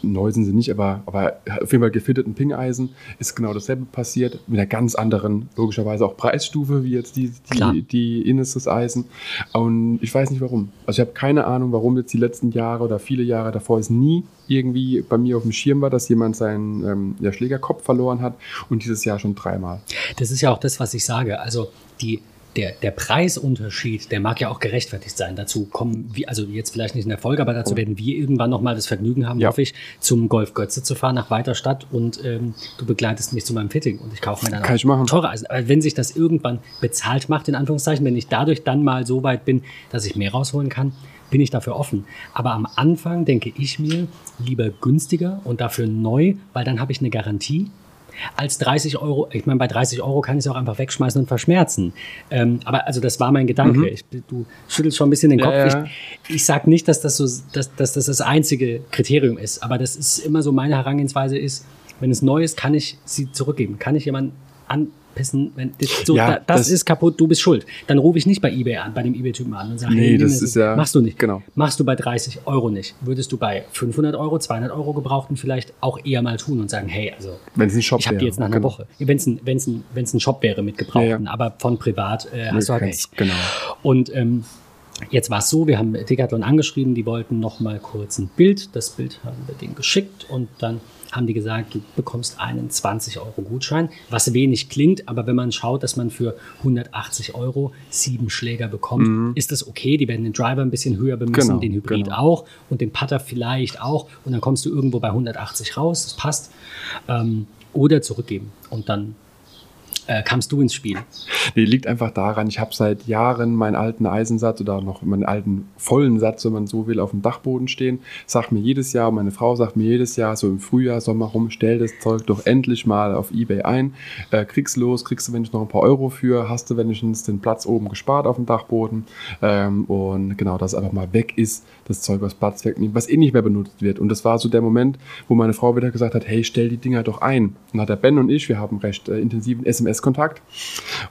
neu sind sie nicht, aber, aber auf jeden Fall gefitteten Ping-Eisen ist genau dasselbe passiert, mit einer ganz anderen, logischerweise auch Preisstufe, wie jetzt die, Klar. die, die Innestes Eisen. Und ich weiß nicht warum. Also ich habe keine Ahnung, warum jetzt die letzten Jahre oder viele Jahre davor es nie irgendwie bei mir auf dem Schirm war, dass jemand seinen ähm, ja, Schlägerkopf verloren hat und dieses Jahr schon dreimal. Das ist ja auch das, was ich sage. Also die, der, der Preisunterschied, der mag ja auch gerechtfertigt sein. Dazu kommen wir, also jetzt vielleicht nicht in der Folge, aber dazu werden wir irgendwann nochmal das Vergnügen haben, Ja. hoffe ich, zum Golf Götze zu fahren nach Weiterstadt und ähm, du begleitest mich zu meinem Fitting und ich kaufe mir dann Kann auch ich machen. teure Eisen. Aber wenn sich das irgendwann bezahlt macht, in Anführungszeichen, wenn ich dadurch dann mal so weit bin, dass ich mehr rausholen kann, bin ich dafür offen. Aber am Anfang denke ich mir, lieber günstiger und dafür neu, weil dann habe ich eine Garantie als 30 Euro. Ich meine, bei 30 Euro kann ich es auch einfach wegschmeißen und verschmerzen. Ähm, aber also das war mein Gedanke. Ich, du schüttelst schon ein bisschen den Ja, Kopf. ja. Ich, ich sage nicht, dass das, so, dass, dass das das einzige Kriterium ist, aber das ist immer so meine Herangehensweise ist, wenn es neu ist, kann ich sie zurückgeben. Kann ich jemanden anpissen, wenn das, so, Ja, da, das, das- ist kaputt, du bist schuld. Dann rufe ich nicht bei eBay an, bei dem eBay-Typen an und sage, Nee, das nimm ist ja- machst du nicht. genau. Machst du bei 30 Euro nicht. Würdest du bei 500 Euro, 200 Euro gebrauchten vielleicht auch eher mal tun und sagen, hey, also Wenn es ein Shop ich habe die wäre. jetzt nach einer Genau. Woche. Wenn es ein, wenn's ein, wenn's ein Shop wäre mit Gebrauchten, Ja, ja. aber von privat äh, hast du halt nicht. Genau. Und ähm, jetzt war es so, wir haben Decathlon angeschrieben, die wollten noch mal kurz ein Bild. Das Bild haben wir denen geschickt und dann haben die gesagt, du bekommst einen 20 Euro Gutschein, was wenig klingt, aber wenn man schaut, dass man für 180 Euro sieben Schläger bekommt, ist das okay. Die werden den Driver ein bisschen höher bemessen, Mhm. Genau, den Hybrid genau. auch und den Putter vielleicht auch und dann kommst du irgendwo bei 180 raus, das passt. Ähm, oder zurückgeben und dann äh, kamst du ins Spiel. Nee, liegt einfach daran, ich habe seit Jahren meinen alten Eisensatz oder noch meinen alten vollen Satz, wenn man so will, auf dem Dachboden stehen. Sagt mir jedes Jahr, meine Frau sagt mir jedes Jahr, so im Frühjahr, Sommer rum, stell das Zeug doch endlich mal auf Ebay ein. Äh, kriegst los, kriegst du wenigstens noch ein paar Euro für, hast du wenigstens den Platz oben gespart auf dem Dachboden. Ähm, und genau, dass es einfach mal weg ist, das Zeug aus Platz wegnehmen, was eh nicht mehr benutzt wird. Und das war so der Moment, wo meine Frau wieder gesagt hat, hey, stell die Dinger doch ein. Und hat der Ben und ich, wir haben recht äh, intensiven SMS-Kontakt.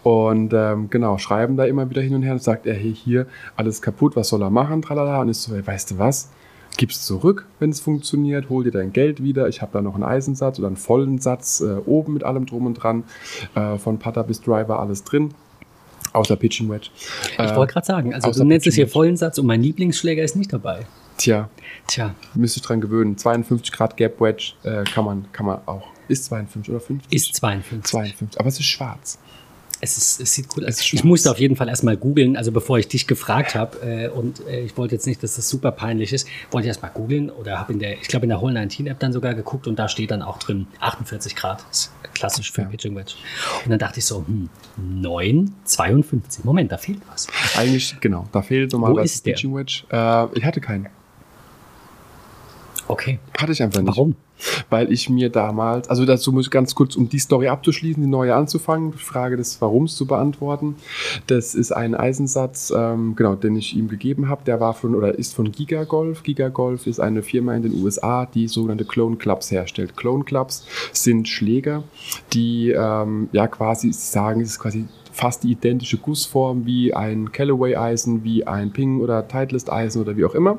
Und ähm, genau, schreiben da immer wieder hin und her und sagt er, hey, hier, alles kaputt, was soll er machen, tralala. Und ist so, hey, weißt du was? Gib's zurück, wenn es funktioniert, hol dir dein Geld wieder. Ich habe da noch einen Eisensatz oder einen vollen Satz äh, oben mit allem drum und dran. Äh, von Putter bis Driver alles drin. Außer Pitching Wedge. Ich Äh, wollte gerade sagen, also du nennst es hier vollen Satz und mein Lieblingsschläger ist nicht dabei. Tja, Tja, müsste ich dran gewöhnen. 52 Grad Gap Wedge äh, kann, man, kann man auch. Ist 52 oder 50? ist 52. 52, aber es ist schwarz. Es, ist, es sieht cool aus. Ich musste auf jeden Fall erstmal googeln, also bevor ich dich gefragt habe, äh, und äh, ich wollte jetzt nicht, dass das super peinlich ist, wollte ich erstmal googeln oder habe in der, ich glaube in der Hole 19 App dann sogar geguckt und da steht dann auch drin 48 Grad, ist klassisch für Ja. Pitching Wedge. Und dann dachte ich so, hm, 9, 52, Moment, da fehlt was. Eigentlich, genau, da fehlt normalerweise? Pitching Wedge. Äh, ich hatte keinen. Okay, Hatte ich einfach nicht. warum? Weil ich mir damals, also dazu muss ich ganz kurz, um die Story abzuschließen, die neue anzufangen, die Frage des Warums zu beantworten. Das ist ein Eisensatz, ähm, genau, den ich ihm gegeben habe. Der war von oder ist von Gigagolf. Gigagolf ist eine Firma in den USA, die sogenannte Clone Clubs herstellt. Clone Clubs sind Schläger, die ähm, ja quasi sagen, es ist quasi fast die identische Gussform wie ein Callaway-Eisen, wie ein Ping- oder Titleist-Eisen oder wie auch immer,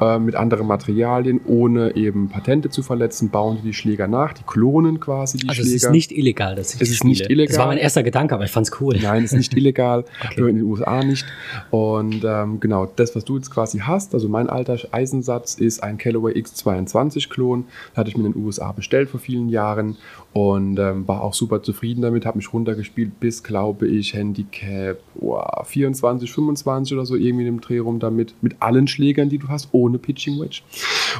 äh, mit anderen Materialien, ohne eben Patente zu verletzen, bauen die die Schläger nach, die klonen quasi die also Schläger. es ist nicht illegal, dass ich Es ist nicht illegal. Das war mein erster Gedanke, aber ich fand's cool. Nein, ist nicht illegal, Okay. in den USA nicht. Und ähm, genau, das, was du jetzt quasi hast, also mein alter Eisensatz ist ein Callaway X22-Klon. Da hatte ich mir in den USA bestellt vor vielen Jahren und ähm, war auch super zufrieden damit, habe mich runtergespielt bis, glaube ich, Handicap oh, 24, 25 oder so, irgendwie in dem Dreh rum damit, mit allen Schlägern, die du hast, ohne Pitching Wedge.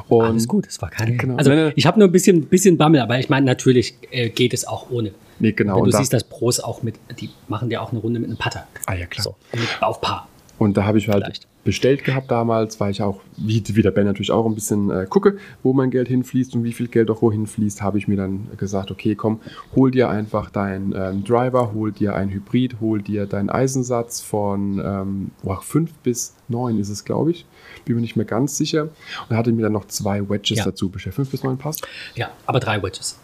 Und Alles gut, es war keine. Genau. Also Nein, nein. ich habe nur ein bisschen, bisschen Bammel, aber ich meine, natürlich äh, geht es auch ohne. Nee, genau. Wenn und du siehst, dass Pros auch mit, die machen ja auch eine Runde mit einem Putter. Ah ja, klar. So, mit, auf Paar. Und da habe ich halt Vielleicht. Bestellt gehabt damals, weil ich auch, wie, wie der Ben natürlich auch ein bisschen äh, gucke, wo mein Geld hinfließt und wie viel Geld auch wohin fließt, habe ich mir dann gesagt, okay, komm, hol dir einfach deinen ähm, Driver, hol dir ein Hybrid, hol dir deinen Eisensatz von ähm, boah, 5 bis 9 ist es, glaube ich. Bin mir nicht mehr ganz sicher. Und hatte mir dann noch zwei Wedges Ja. dazu bestellt. 5 bis 9 passt? Ja, aber drei Wedges.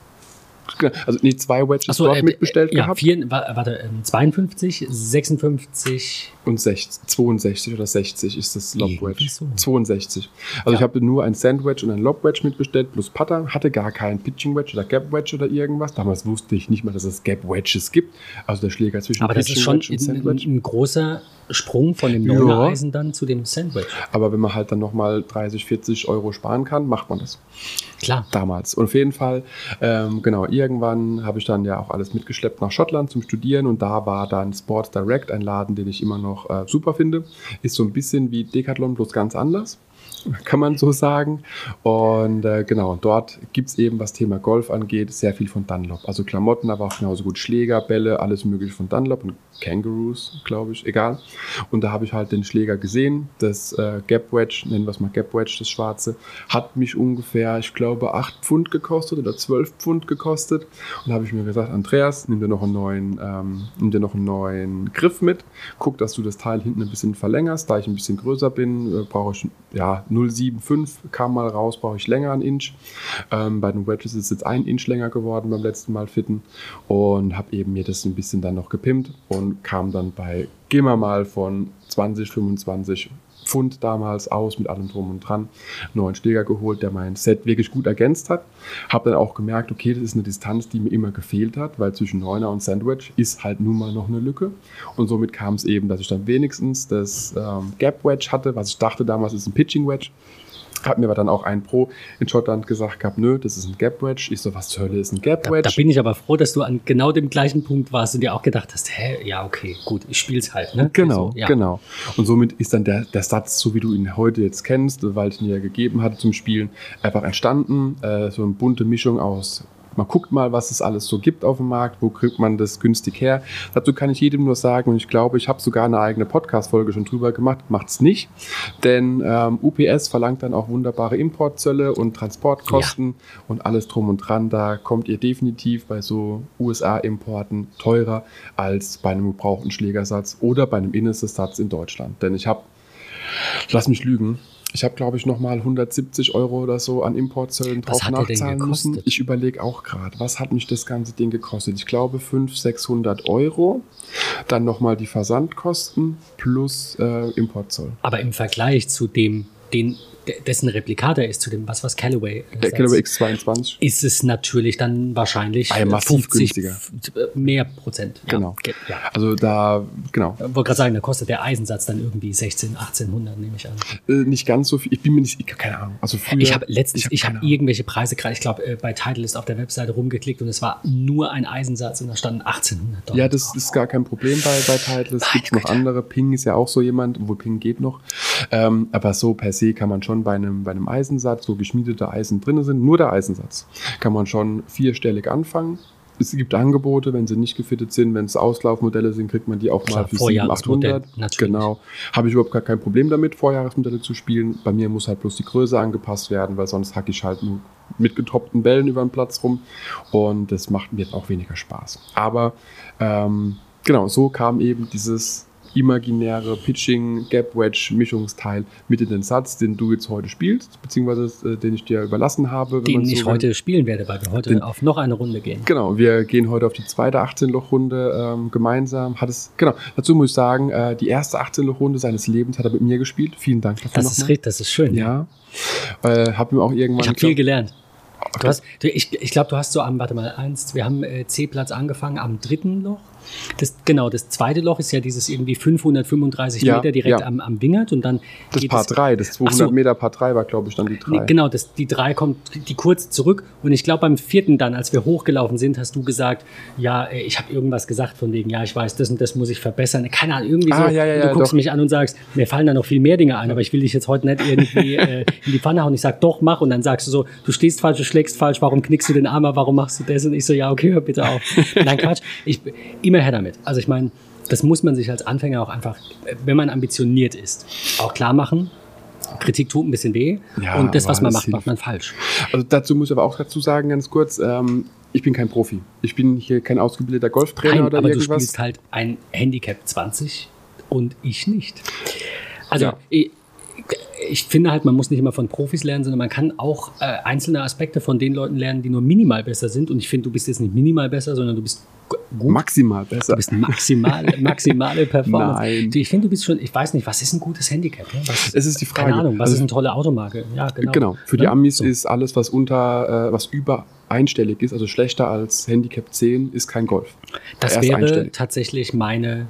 Also nee, zwei Wedges Achso, dort äh, mitbestellt ja, gehabt. vier, wa- warte, ähm, 52, 56. Und 60, 62 oder 60 ist das Lob Wedge. so. 62. Also Ja. ich habe nur ein Sand Wedge und ein Lob Wedge mitbestellt plus Putter, hatte gar keinen Pitching Wedge oder Gap Wedge oder irgendwas. Damals wusste ich nicht mal, dass es Gap Wedges gibt. Also der Schläger zwischen Aber das ist schon Wedge und Sand ein, Wedge. ein großer Sprung von dem Ja. Neuner Eisen dann zu dem Sandwich. Aber wenn man halt dann nochmal 30, 40 Euro sparen kann, macht man das. Klar. damals. Und auf jeden Fall, ähm, genau, irgendwann habe ich dann ja auch alles mitgeschleppt nach Schottland zum Studieren und da war dann Sports Direct, ein Laden, den ich immer noch äh, super finde. Ist so ein bisschen wie Decathlon, bloß ganz anders. Kann man so sagen. Und äh, genau, dort gibt es eben, was Thema Golf angeht, sehr viel von Dunlop. Also Klamotten, aber auch genauso gut Schläger, Bälle, alles mögliche von Dunlop und Kangaroos, glaube ich, egal. Und da habe ich halt den Schläger gesehen, das äh, Gap Wedge, nennen wir es mal Gap Wedge, das schwarze, hat mich ungefähr, ich glaube, 8 Pfund gekostet oder 12 Pfund gekostet. Und da habe ich mir gesagt, Andreas, nimm dir noch einen neuen, ähm, nimm dir noch einen neuen Griff mit. Guck, dass du das Teil hinten ein bisschen verlängerst. Da ich ein bisschen größer bin, äh, brauche ich, ja, 0,75 kam mal raus, brauche ich länger einen Inch. Ähm, bei den Wedges ist es jetzt ein Inch länger geworden beim letzten Mal fitten und habe eben mir das ein bisschen dann noch gepimpt und kam dann bei, gehen wir mal von 20, 25 Pfund damals aus mit allem drum und dran. Neuen Schläger geholt, der mein Set wirklich gut ergänzt hat. Habe dann auch gemerkt, okay, das ist eine Distanz, die mir immer gefehlt hat, weil zwischen Neuner und Sandwich ist halt nun mal noch eine Lücke. Und somit kam es eben, dass ich dann wenigstens das ähm, Gap Wedge hatte, was ich dachte damals ist ein Pitching Wedge. Hat mir aber dann auch ein Pro in Schottland gesagt gehabt, nö, das ist ein Gap Wedge. Ich so, was zur Hölle ist ein Gap Da, Wedge? da bin ich aber froh, dass du an genau dem gleichen Punkt warst und dir auch gedacht hast, hä, ja, okay, gut, ich spiel's halt, ne? Genau, So, ja. genau. Und somit ist dann der, der Satz, so wie du ihn heute jetzt kennst, weil ich ihn ja gegeben hatte zum Spielen, einfach entstanden. Äh, so eine bunte Mischung aus. Man guckt mal, was es alles so gibt auf dem Markt, wo kriegt man das günstig her. Dazu kann ich jedem nur sagen, und ich glaube, ich habe sogar eine eigene Podcast-Folge schon drüber gemacht, macht's nicht. Denn ähm, UPS verlangt dann auch wunderbare Importzölle und Transportkosten und alles drum und dran. Da kommt ihr definitiv bei so USA-Importen teurer als bei einem gebrauchten Schlägersatz oder bei einem Innensersatz in Deutschland. Denn ich habe, lass mich lügen, ich habe, glaube ich, nochmal 170 Euro oder so an Importzöllen drauf nachzahlen müssen. Ich überlege auch gerade, was hat mich das ganze Ding gekostet? Ich glaube 500, 600 Euro. Dann nochmal die Versandkosten plus äh, Importzoll. Aber im Vergleich zu dem, den, de- dessen Replikator ist, zu dem, was was Callaway äh, Der sagt, Callaway X22. ist es natürlich dann wahrscheinlich Ah ja, äh, massiv 50 günstiger. äh, mehr Prozent. Ja, Genau. ge- Ja. Also da, genau. Ich wollte gerade sagen, da kostet der Eisensatz dann irgendwie 16, 1800, nehme ich an. Äh, nicht ganz so viel. Ich bin mir nicht, ich, keine Ahnung. Also früher, Ich habe letztens, hab ich habe Ahnung. irgendwelche Preise gerade, ich glaube, äh, bei Titleist auf der Webseite rumgeklickt und es war nur ein Eisensatz und da standen 1800 Dollar. Ja, das drauf. ist gar kein Problem bei, bei Titles. Es gibt noch andere. Ping ist ja auch so jemand, wo Ping geht noch. Ähm, aber so per se kann man schon bei einem, bei einem Eisensatz, wo geschmiedete Eisen drin sind, nur der Eisensatz, kann man schon vierstellig anfangen. Es gibt Angebote, wenn sie nicht gefittet sind, wenn es Auslaufmodelle sind, kriegt man die auch Klar, mal für 700, Vorjahresmodell, 800. natürlich. Genau. Habe ich überhaupt gar kein Problem damit, Vorjahresmodelle zu spielen. Bei mir muss halt bloß die Größe angepasst werden, weil sonst hacke ich halt nur mit getoppten Bällen über den Platz rum und das macht mir auch weniger Spaß. Aber ähm, genau, so kam eben dieses imaginäre Pitching Gap Wedge Mischungsteil mit in den Satz, den du jetzt heute spielst, beziehungsweise äh, den ich dir überlassen habe. Den ich so heute spielen werde, weil wir heute den, auf noch eine Runde gehen. Genau, wir gehen heute auf die zweite 18-Loch-Runde ähm, gemeinsam. Hat es, genau, dazu muss ich sagen, äh, die erste 18-Loch-Runde seines Lebens hat er mit mir gespielt. Vielen Dank dafür. Das ist das ist schön. Ja. Äh, hab ihm auch irgendwann. Ich habe viel gelernt. Du hast, du, ich ich glaube, du hast so am, warte mal, eins, wir haben äh, C-Platz angefangen am dritten Loch. Das, genau, das zweite Loch ist ja dieses irgendwie 535 ja, Meter direkt ja. am, am Wingert und dann. Das Paar 3, das 200 so, Meter Paar 3 war, glaube ich, dann die 3. Nee, genau, das, die 3 kommt die kurz zurück und ich glaube, beim vierten dann, als wir hochgelaufen sind, hast du gesagt, ja, äh, ich habe irgendwas gesagt von wegen, ja, ich weiß, das und das muss ich verbessern. Keine Ahnung, irgendwie ah, so. Ja, du guckst doch. mich an und sagst, mir fallen da noch viel mehr Dinge ein, aber ich will dich jetzt heute nicht irgendwie äh, in die Pfanne hauen. Ich sag, doch, mach und dann sagst du so, du stehst falsch, du schlägst falsch, warum knickst du den Arm, warum machst du das? Und ich so, ja, okay, hör bitte auf. Nein, Quatsch. Ich, immer her damit. Also ich meine, das muss man sich als Anfänger auch einfach, wenn man ambitioniert ist, auch klar machen. Kritik tut ein bisschen weh ja, und das, was man macht, macht man falsch. Also dazu muss ich aber auch dazu sagen, ganz kurz, ähm, ich bin kein Profi. Ich bin hier kein ausgebildeter Golftrainer Nein, oder aber irgendwas. du spielst halt ein Handicap 20 und ich nicht. Also ja. ich, ich finde halt, man muss nicht immer von Profis lernen, sondern man kann auch äh, einzelne Aspekte von den Leuten lernen, die nur minimal besser sind. Und ich finde, du bist jetzt nicht minimal besser, sondern du bist gut. Maximal besser. Du bist maximal, maximale Performance. Nein. Ich finde, du bist schon, ich weiß nicht, was ist ein gutes Handicap? Ne? Was, es ist die Frage. Keine Ahnung, was also, ist eine tolle Automarke? Ja, genau. Genau. Für die Amis so. ist alles, was unter, äh, was über einstellig ist, also schlechter als Handicap 10, ist kein Golf. Das wäre einstellig. tatsächlich meine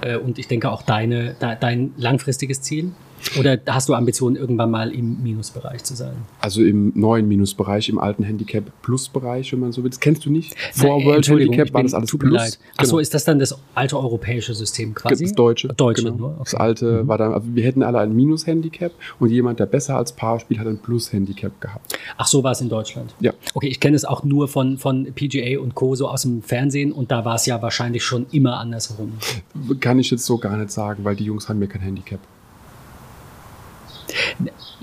äh, und ich denke auch deine, dein langfristiges Ziel. Oder hast du Ambitionen, irgendwann mal im Minusbereich zu sein? Also im neuen Minusbereich, im alten Handicap Plus-Bereich, wenn man so will. Das kennst du nicht? Vor Na, World Handicap war das alles Plus. Leid. Achso, genau. ist das dann das alte europäische System quasi? Das deutsche. Deutsche, genau. nur. Okay. Das alte mhm. war dann, also wir hätten alle ein Minus-Handicap und jemand, der besser als Paar spielt, hat ein Plus-Handicap gehabt. Ach, so war es in Deutschland? Ja. Okay, ich kenne es auch nur von, von PGA und Co. so aus dem Fernsehen und da war es ja wahrscheinlich schon immer andersherum. Kann ich jetzt so gar nicht sagen, weil die Jungs haben mir kein Handicap.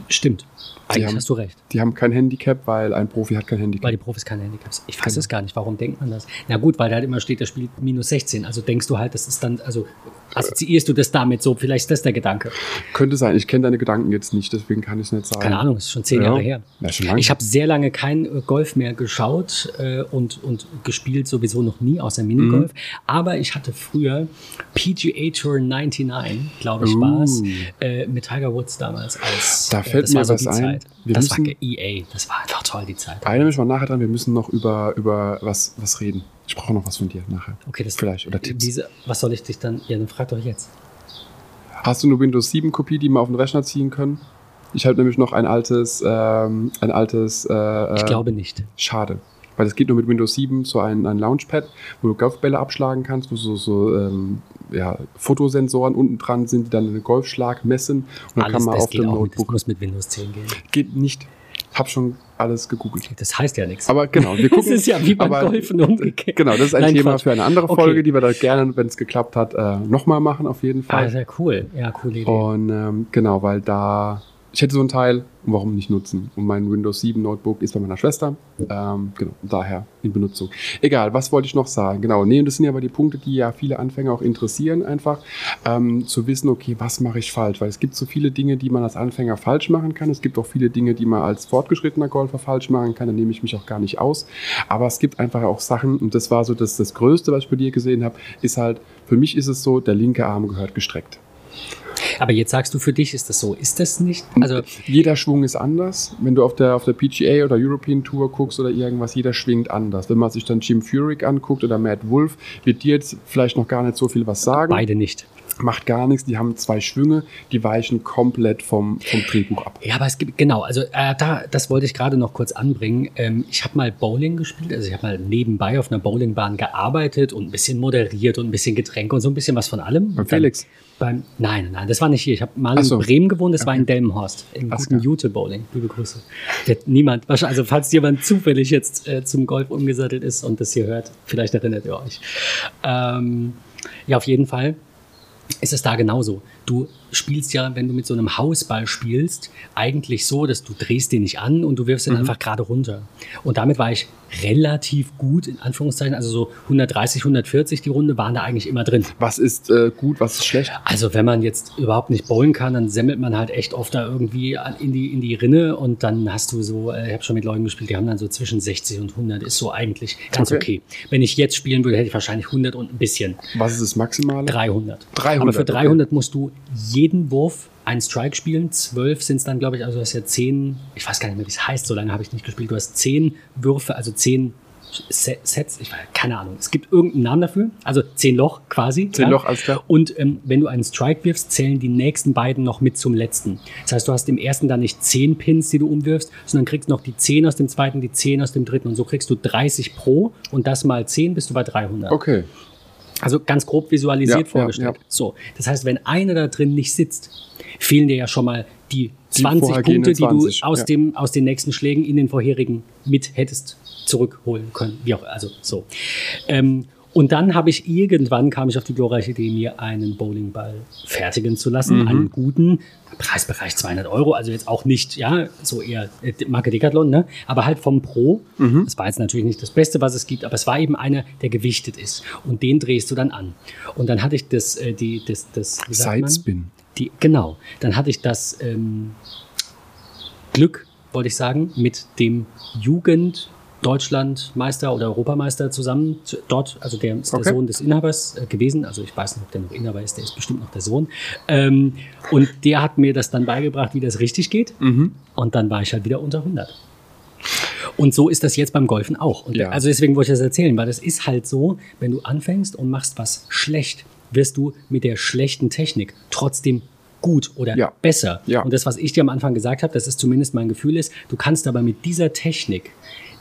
Stimmt. Eigentlich haben, hast du recht. Die haben kein Handicap, weil ein Profi hat kein Handicap. Weil die Profis keine Handicaps. Ich weiß genau. es gar nicht. Warum denkt man das? Na gut, weil da halt immer steht, der spielt minus 16. Also denkst du halt, das ist dann, also assoziierst du das damit so? Vielleicht ist das der Gedanke. Könnte sein. Ich kenne deine Gedanken jetzt nicht, deswegen kann ich es nicht sagen. Keine Ahnung, das ist schon zehn ja. Jahre her. Ja, schon lange. Ich habe sehr lange kein äh, Golf mehr geschaut äh, und, und gespielt sowieso noch nie, außer Minigolf. Mhm. Aber ich hatte früher PGA Tour 99, glaube ich, uh. war es, äh, mit Tiger Woods damals als. Da fällt äh, mir was so ein. Zeit. Wir das war EA, das war einfach toll, die Zeit. Erinnere mich mal nachher dran, wir müssen noch über, über was, was reden. Ich brauche noch was von dir nachher. Okay, das vielleicht oder Tipps. Diese, was soll ich dich dann? Ja, dann frag doch jetzt. Hast du eine Windows 7 Kopie, die wir auf den Rechner ziehen können? Ich habe nämlich noch ein altes, ähm, ein altes. Äh, ich glaube nicht. Schade. Weil es geht nur mit Windows 7 so ein, ein Launchpad, wo du Golfbälle abschlagen kannst, wo so, so ähm, ja, Fotosensoren unten dran sind, die dann den Golfschlag messen. Und dann Alles, kann man auf dem Notebook. Mit, das muss mit Windows 10 gehen. Geht nicht. Hab schon alles gegoogelt. Das heißt ja nichts. Aber genau, wir gucken. das ist ja wie beim aber, Golfen umgekehrt. Genau, das ist ein Nein, Thema Quatsch. für eine andere Folge, okay. die wir da gerne, wenn es geklappt hat, äh, nochmal machen, auf jeden Fall. Ah, sehr cool. Ja, coole Idee. Und ähm, genau, weil da ich hätte so ein Teil, warum nicht nutzen? Und mein Windows 7 Notebook ist bei meiner Schwester. Ähm, genau, daher in Benutzung. Egal, was wollte ich noch sagen? Genau, nee, und das sind ja aber die Punkte, die ja viele Anfänger auch interessieren, einfach ähm, zu wissen, okay, was mache ich falsch? Weil es gibt so viele Dinge, die man als Anfänger falsch machen kann. Es gibt auch viele Dinge, die man als fortgeschrittener Golfer falsch machen kann. Da nehme ich mich auch gar nicht aus. Aber es gibt einfach auch Sachen, und das war so das, das Größte, was ich bei dir gesehen habe, ist halt, für mich ist es so, der linke Arm gehört gestreckt. Aber jetzt sagst du, für dich ist das so. Ist das nicht? Also jeder Schwung ist anders. Wenn du auf der, auf der PGA oder European Tour guckst oder irgendwas, jeder schwingt anders. Wenn man sich dann Jim Furyk anguckt oder Matt Wolf, wird dir jetzt vielleicht noch gar nicht so viel was sagen. Beide nicht macht gar nichts. Die haben zwei Schwünge, die weichen komplett vom, vom Drehbuch ab. Ja, aber es gibt, genau, also äh, da, das wollte ich gerade noch kurz anbringen. Ähm, ich habe mal Bowling gespielt, also ich habe mal nebenbei auf einer Bowlingbahn gearbeitet und ein bisschen moderiert und ein bisschen Getränke und so ein bisschen was von allem. Bei Felix? Beim, nein, nein, das war nicht hier. Ich habe mal so. in Bremen gewohnt, das okay. war in Delmenhorst, im Ach, guten Jute Bowling. Liebe Grüße. Niemand, also falls jemand zufällig jetzt äh, zum Golf umgesattelt ist und das hier hört, vielleicht erinnert ihr euch. Ähm, ja, auf jeden Fall ist es da genauso. du spielst ja, wenn du mit so einem Hausball spielst, eigentlich so, dass du drehst den nicht an und du wirfst ihn mhm. einfach gerade runter. Und damit war ich relativ gut, in Anführungszeichen, also so 130, 140 die Runde waren da eigentlich immer drin. Was ist äh, gut, was ist schlecht? Also wenn man jetzt überhaupt nicht bowlen kann, dann semmelt man halt echt oft da irgendwie in die, in die Rinne und dann hast du so, äh, ich habe schon mit Leuten gespielt, die haben dann so zwischen 60 und 100, ist so eigentlich ganz okay. okay. Wenn ich jetzt spielen würde, hätte ich wahrscheinlich 100 und ein bisschen. Was ist das Maximale? 300. 300 Aber für 300 okay. musst du jeden Wurf einen Strike spielen. Zwölf sind es dann, glaube ich, also du hast ja zehn, ich weiß gar nicht mehr, wie es heißt, so lange habe ich nicht gespielt. Du hast zehn Würfe, also zehn Sets, ich weiß, keine Ahnung. Es gibt irgendeinen Namen dafür. Also zehn Loch quasi. Zehn ja. Loch, alles klar. Und ähm, wenn du einen Strike wirfst, zählen die nächsten beiden noch mit zum letzten. Das heißt, du hast im ersten dann nicht zehn Pins, die du umwirfst, sondern kriegst noch die zehn aus dem zweiten, die zehn aus dem dritten. Und so kriegst du 30 pro und das mal zehn bist du bei 300. Okay. Also ganz grob visualisiert ja, vorgestellt. Ja, so, das heißt, wenn einer da drin nicht sitzt, fehlen dir ja schon mal die 20 die Punkte, 20, die du aus, dem, aus den nächsten Schlägen in den vorherigen mit hättest zurückholen können. Wie auch, also so. Ähm, und dann habe ich irgendwann kam ich auf die glorreiche Idee, mir einen Bowlingball fertigen zu lassen, mhm. einen guten Preisbereich 200 Euro, also jetzt auch nicht, ja, so eher äh, Marke Decathlon, ne, aber halt vom Pro. Mhm. Das war jetzt natürlich nicht das Beste, was es gibt, aber es war eben einer, der gewichtet ist und den drehst du dann an. Und dann hatte ich das, äh, die, das, das Sidespin. Die, genau. Dann hatte ich das ähm, Glück, wollte ich sagen, mit dem Jugend Deutschlandmeister oder Europameister zusammen dort, also der ist okay. der Sohn des Inhabers äh, gewesen, also ich weiß nicht, ob der noch Inhaber ist, der ist bestimmt noch der Sohn. Ähm, und der hat mir das dann beigebracht, wie das richtig geht. Mhm. Und dann war ich halt wieder unter 100. Und so ist das jetzt beim Golfen auch. Ja. Also deswegen wollte ich das erzählen, weil das ist halt so, wenn du anfängst und machst was schlecht, wirst du mit der schlechten Technik trotzdem gut oder ja. besser. Ja. Und das, was ich dir am Anfang gesagt habe, das ist zumindest mein Gefühl ist, du kannst aber mit dieser Technik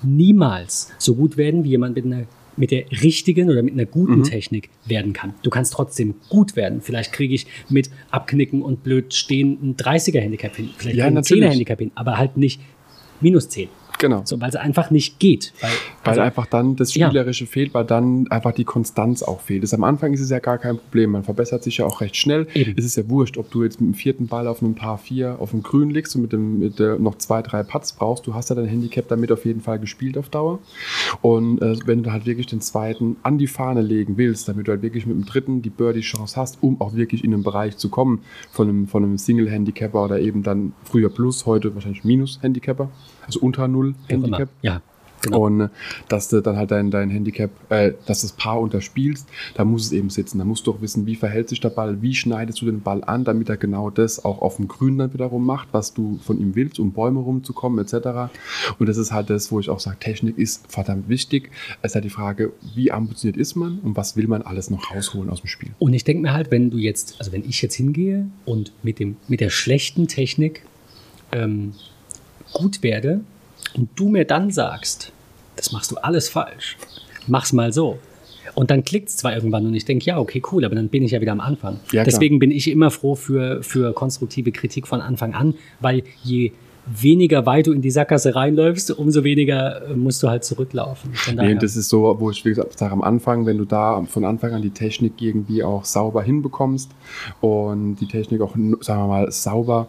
niemals so gut werden, wie jemand mit einer mit der richtigen oder mit einer guten mhm. Technik werden kann. Du kannst trotzdem gut werden. Vielleicht kriege ich mit Abknicken und blöd stehen ein 30er Handicap hin, vielleicht ja, ein 10er Handicap hin, aber halt nicht minus 10. Genau. So, weil es einfach nicht geht. Weil, weil also, einfach dann das Spielerische ja. fehlt, weil dann einfach die Konstanz auch fehlt. Das am Anfang ist es ja gar kein Problem. Man verbessert sich ja auch recht schnell. Eben. Es ist ja wurscht, ob du jetzt mit dem vierten Ball auf einem Paar 4 auf dem Grün liegst und mit, dem, mit der noch zwei, drei Putts brauchst. Du hast ja dein Handicap damit auf jeden Fall gespielt auf Dauer. Und äh, wenn du halt wirklich den zweiten an die Fahne legen willst, damit du halt wirklich mit dem dritten die Birdie-Chance hast, um auch wirklich in den Bereich zu kommen von einem, von einem Single-Handicapper oder eben dann früher Plus, heute wahrscheinlich Minus-Handicapper also unter Null Handicap. Ja. Genau. Und äh, dass du dann halt dein, dein Handicap, äh, dass das Paar unterspielst, da muss es eben sitzen. Da musst du auch wissen, wie verhält sich der Ball, wie schneidest du den Ball an, damit er genau das auch auf dem Grün dann wiederum macht, was du von ihm willst, um Bäume rumzukommen, etc. Und das ist halt das, wo ich auch sage, Technik ist verdammt wichtig. Es ist halt die Frage, wie ambitioniert ist man und was will man alles noch rausholen aus dem Spiel. Und ich denke mir halt, wenn du jetzt, also wenn ich jetzt hingehe und mit, dem, mit der schlechten Technik ähm, gut werde und du mir dann sagst, das machst du alles falsch, mach's mal so. Und dann klickt es zwar irgendwann und ich denke, ja, okay, cool, aber dann bin ich ja wieder am Anfang. Ja, Deswegen bin ich immer froh für, für konstruktive Kritik von Anfang an, weil je weniger weit du in die Sackgasse reinläufst, umso weniger äh, musst du halt zurücklaufen. Nee, das ist so, wo ich wie gesagt sage am Anfang, wenn du da von Anfang an die Technik irgendwie auch sauber hinbekommst und die Technik auch, sagen wir mal, sauber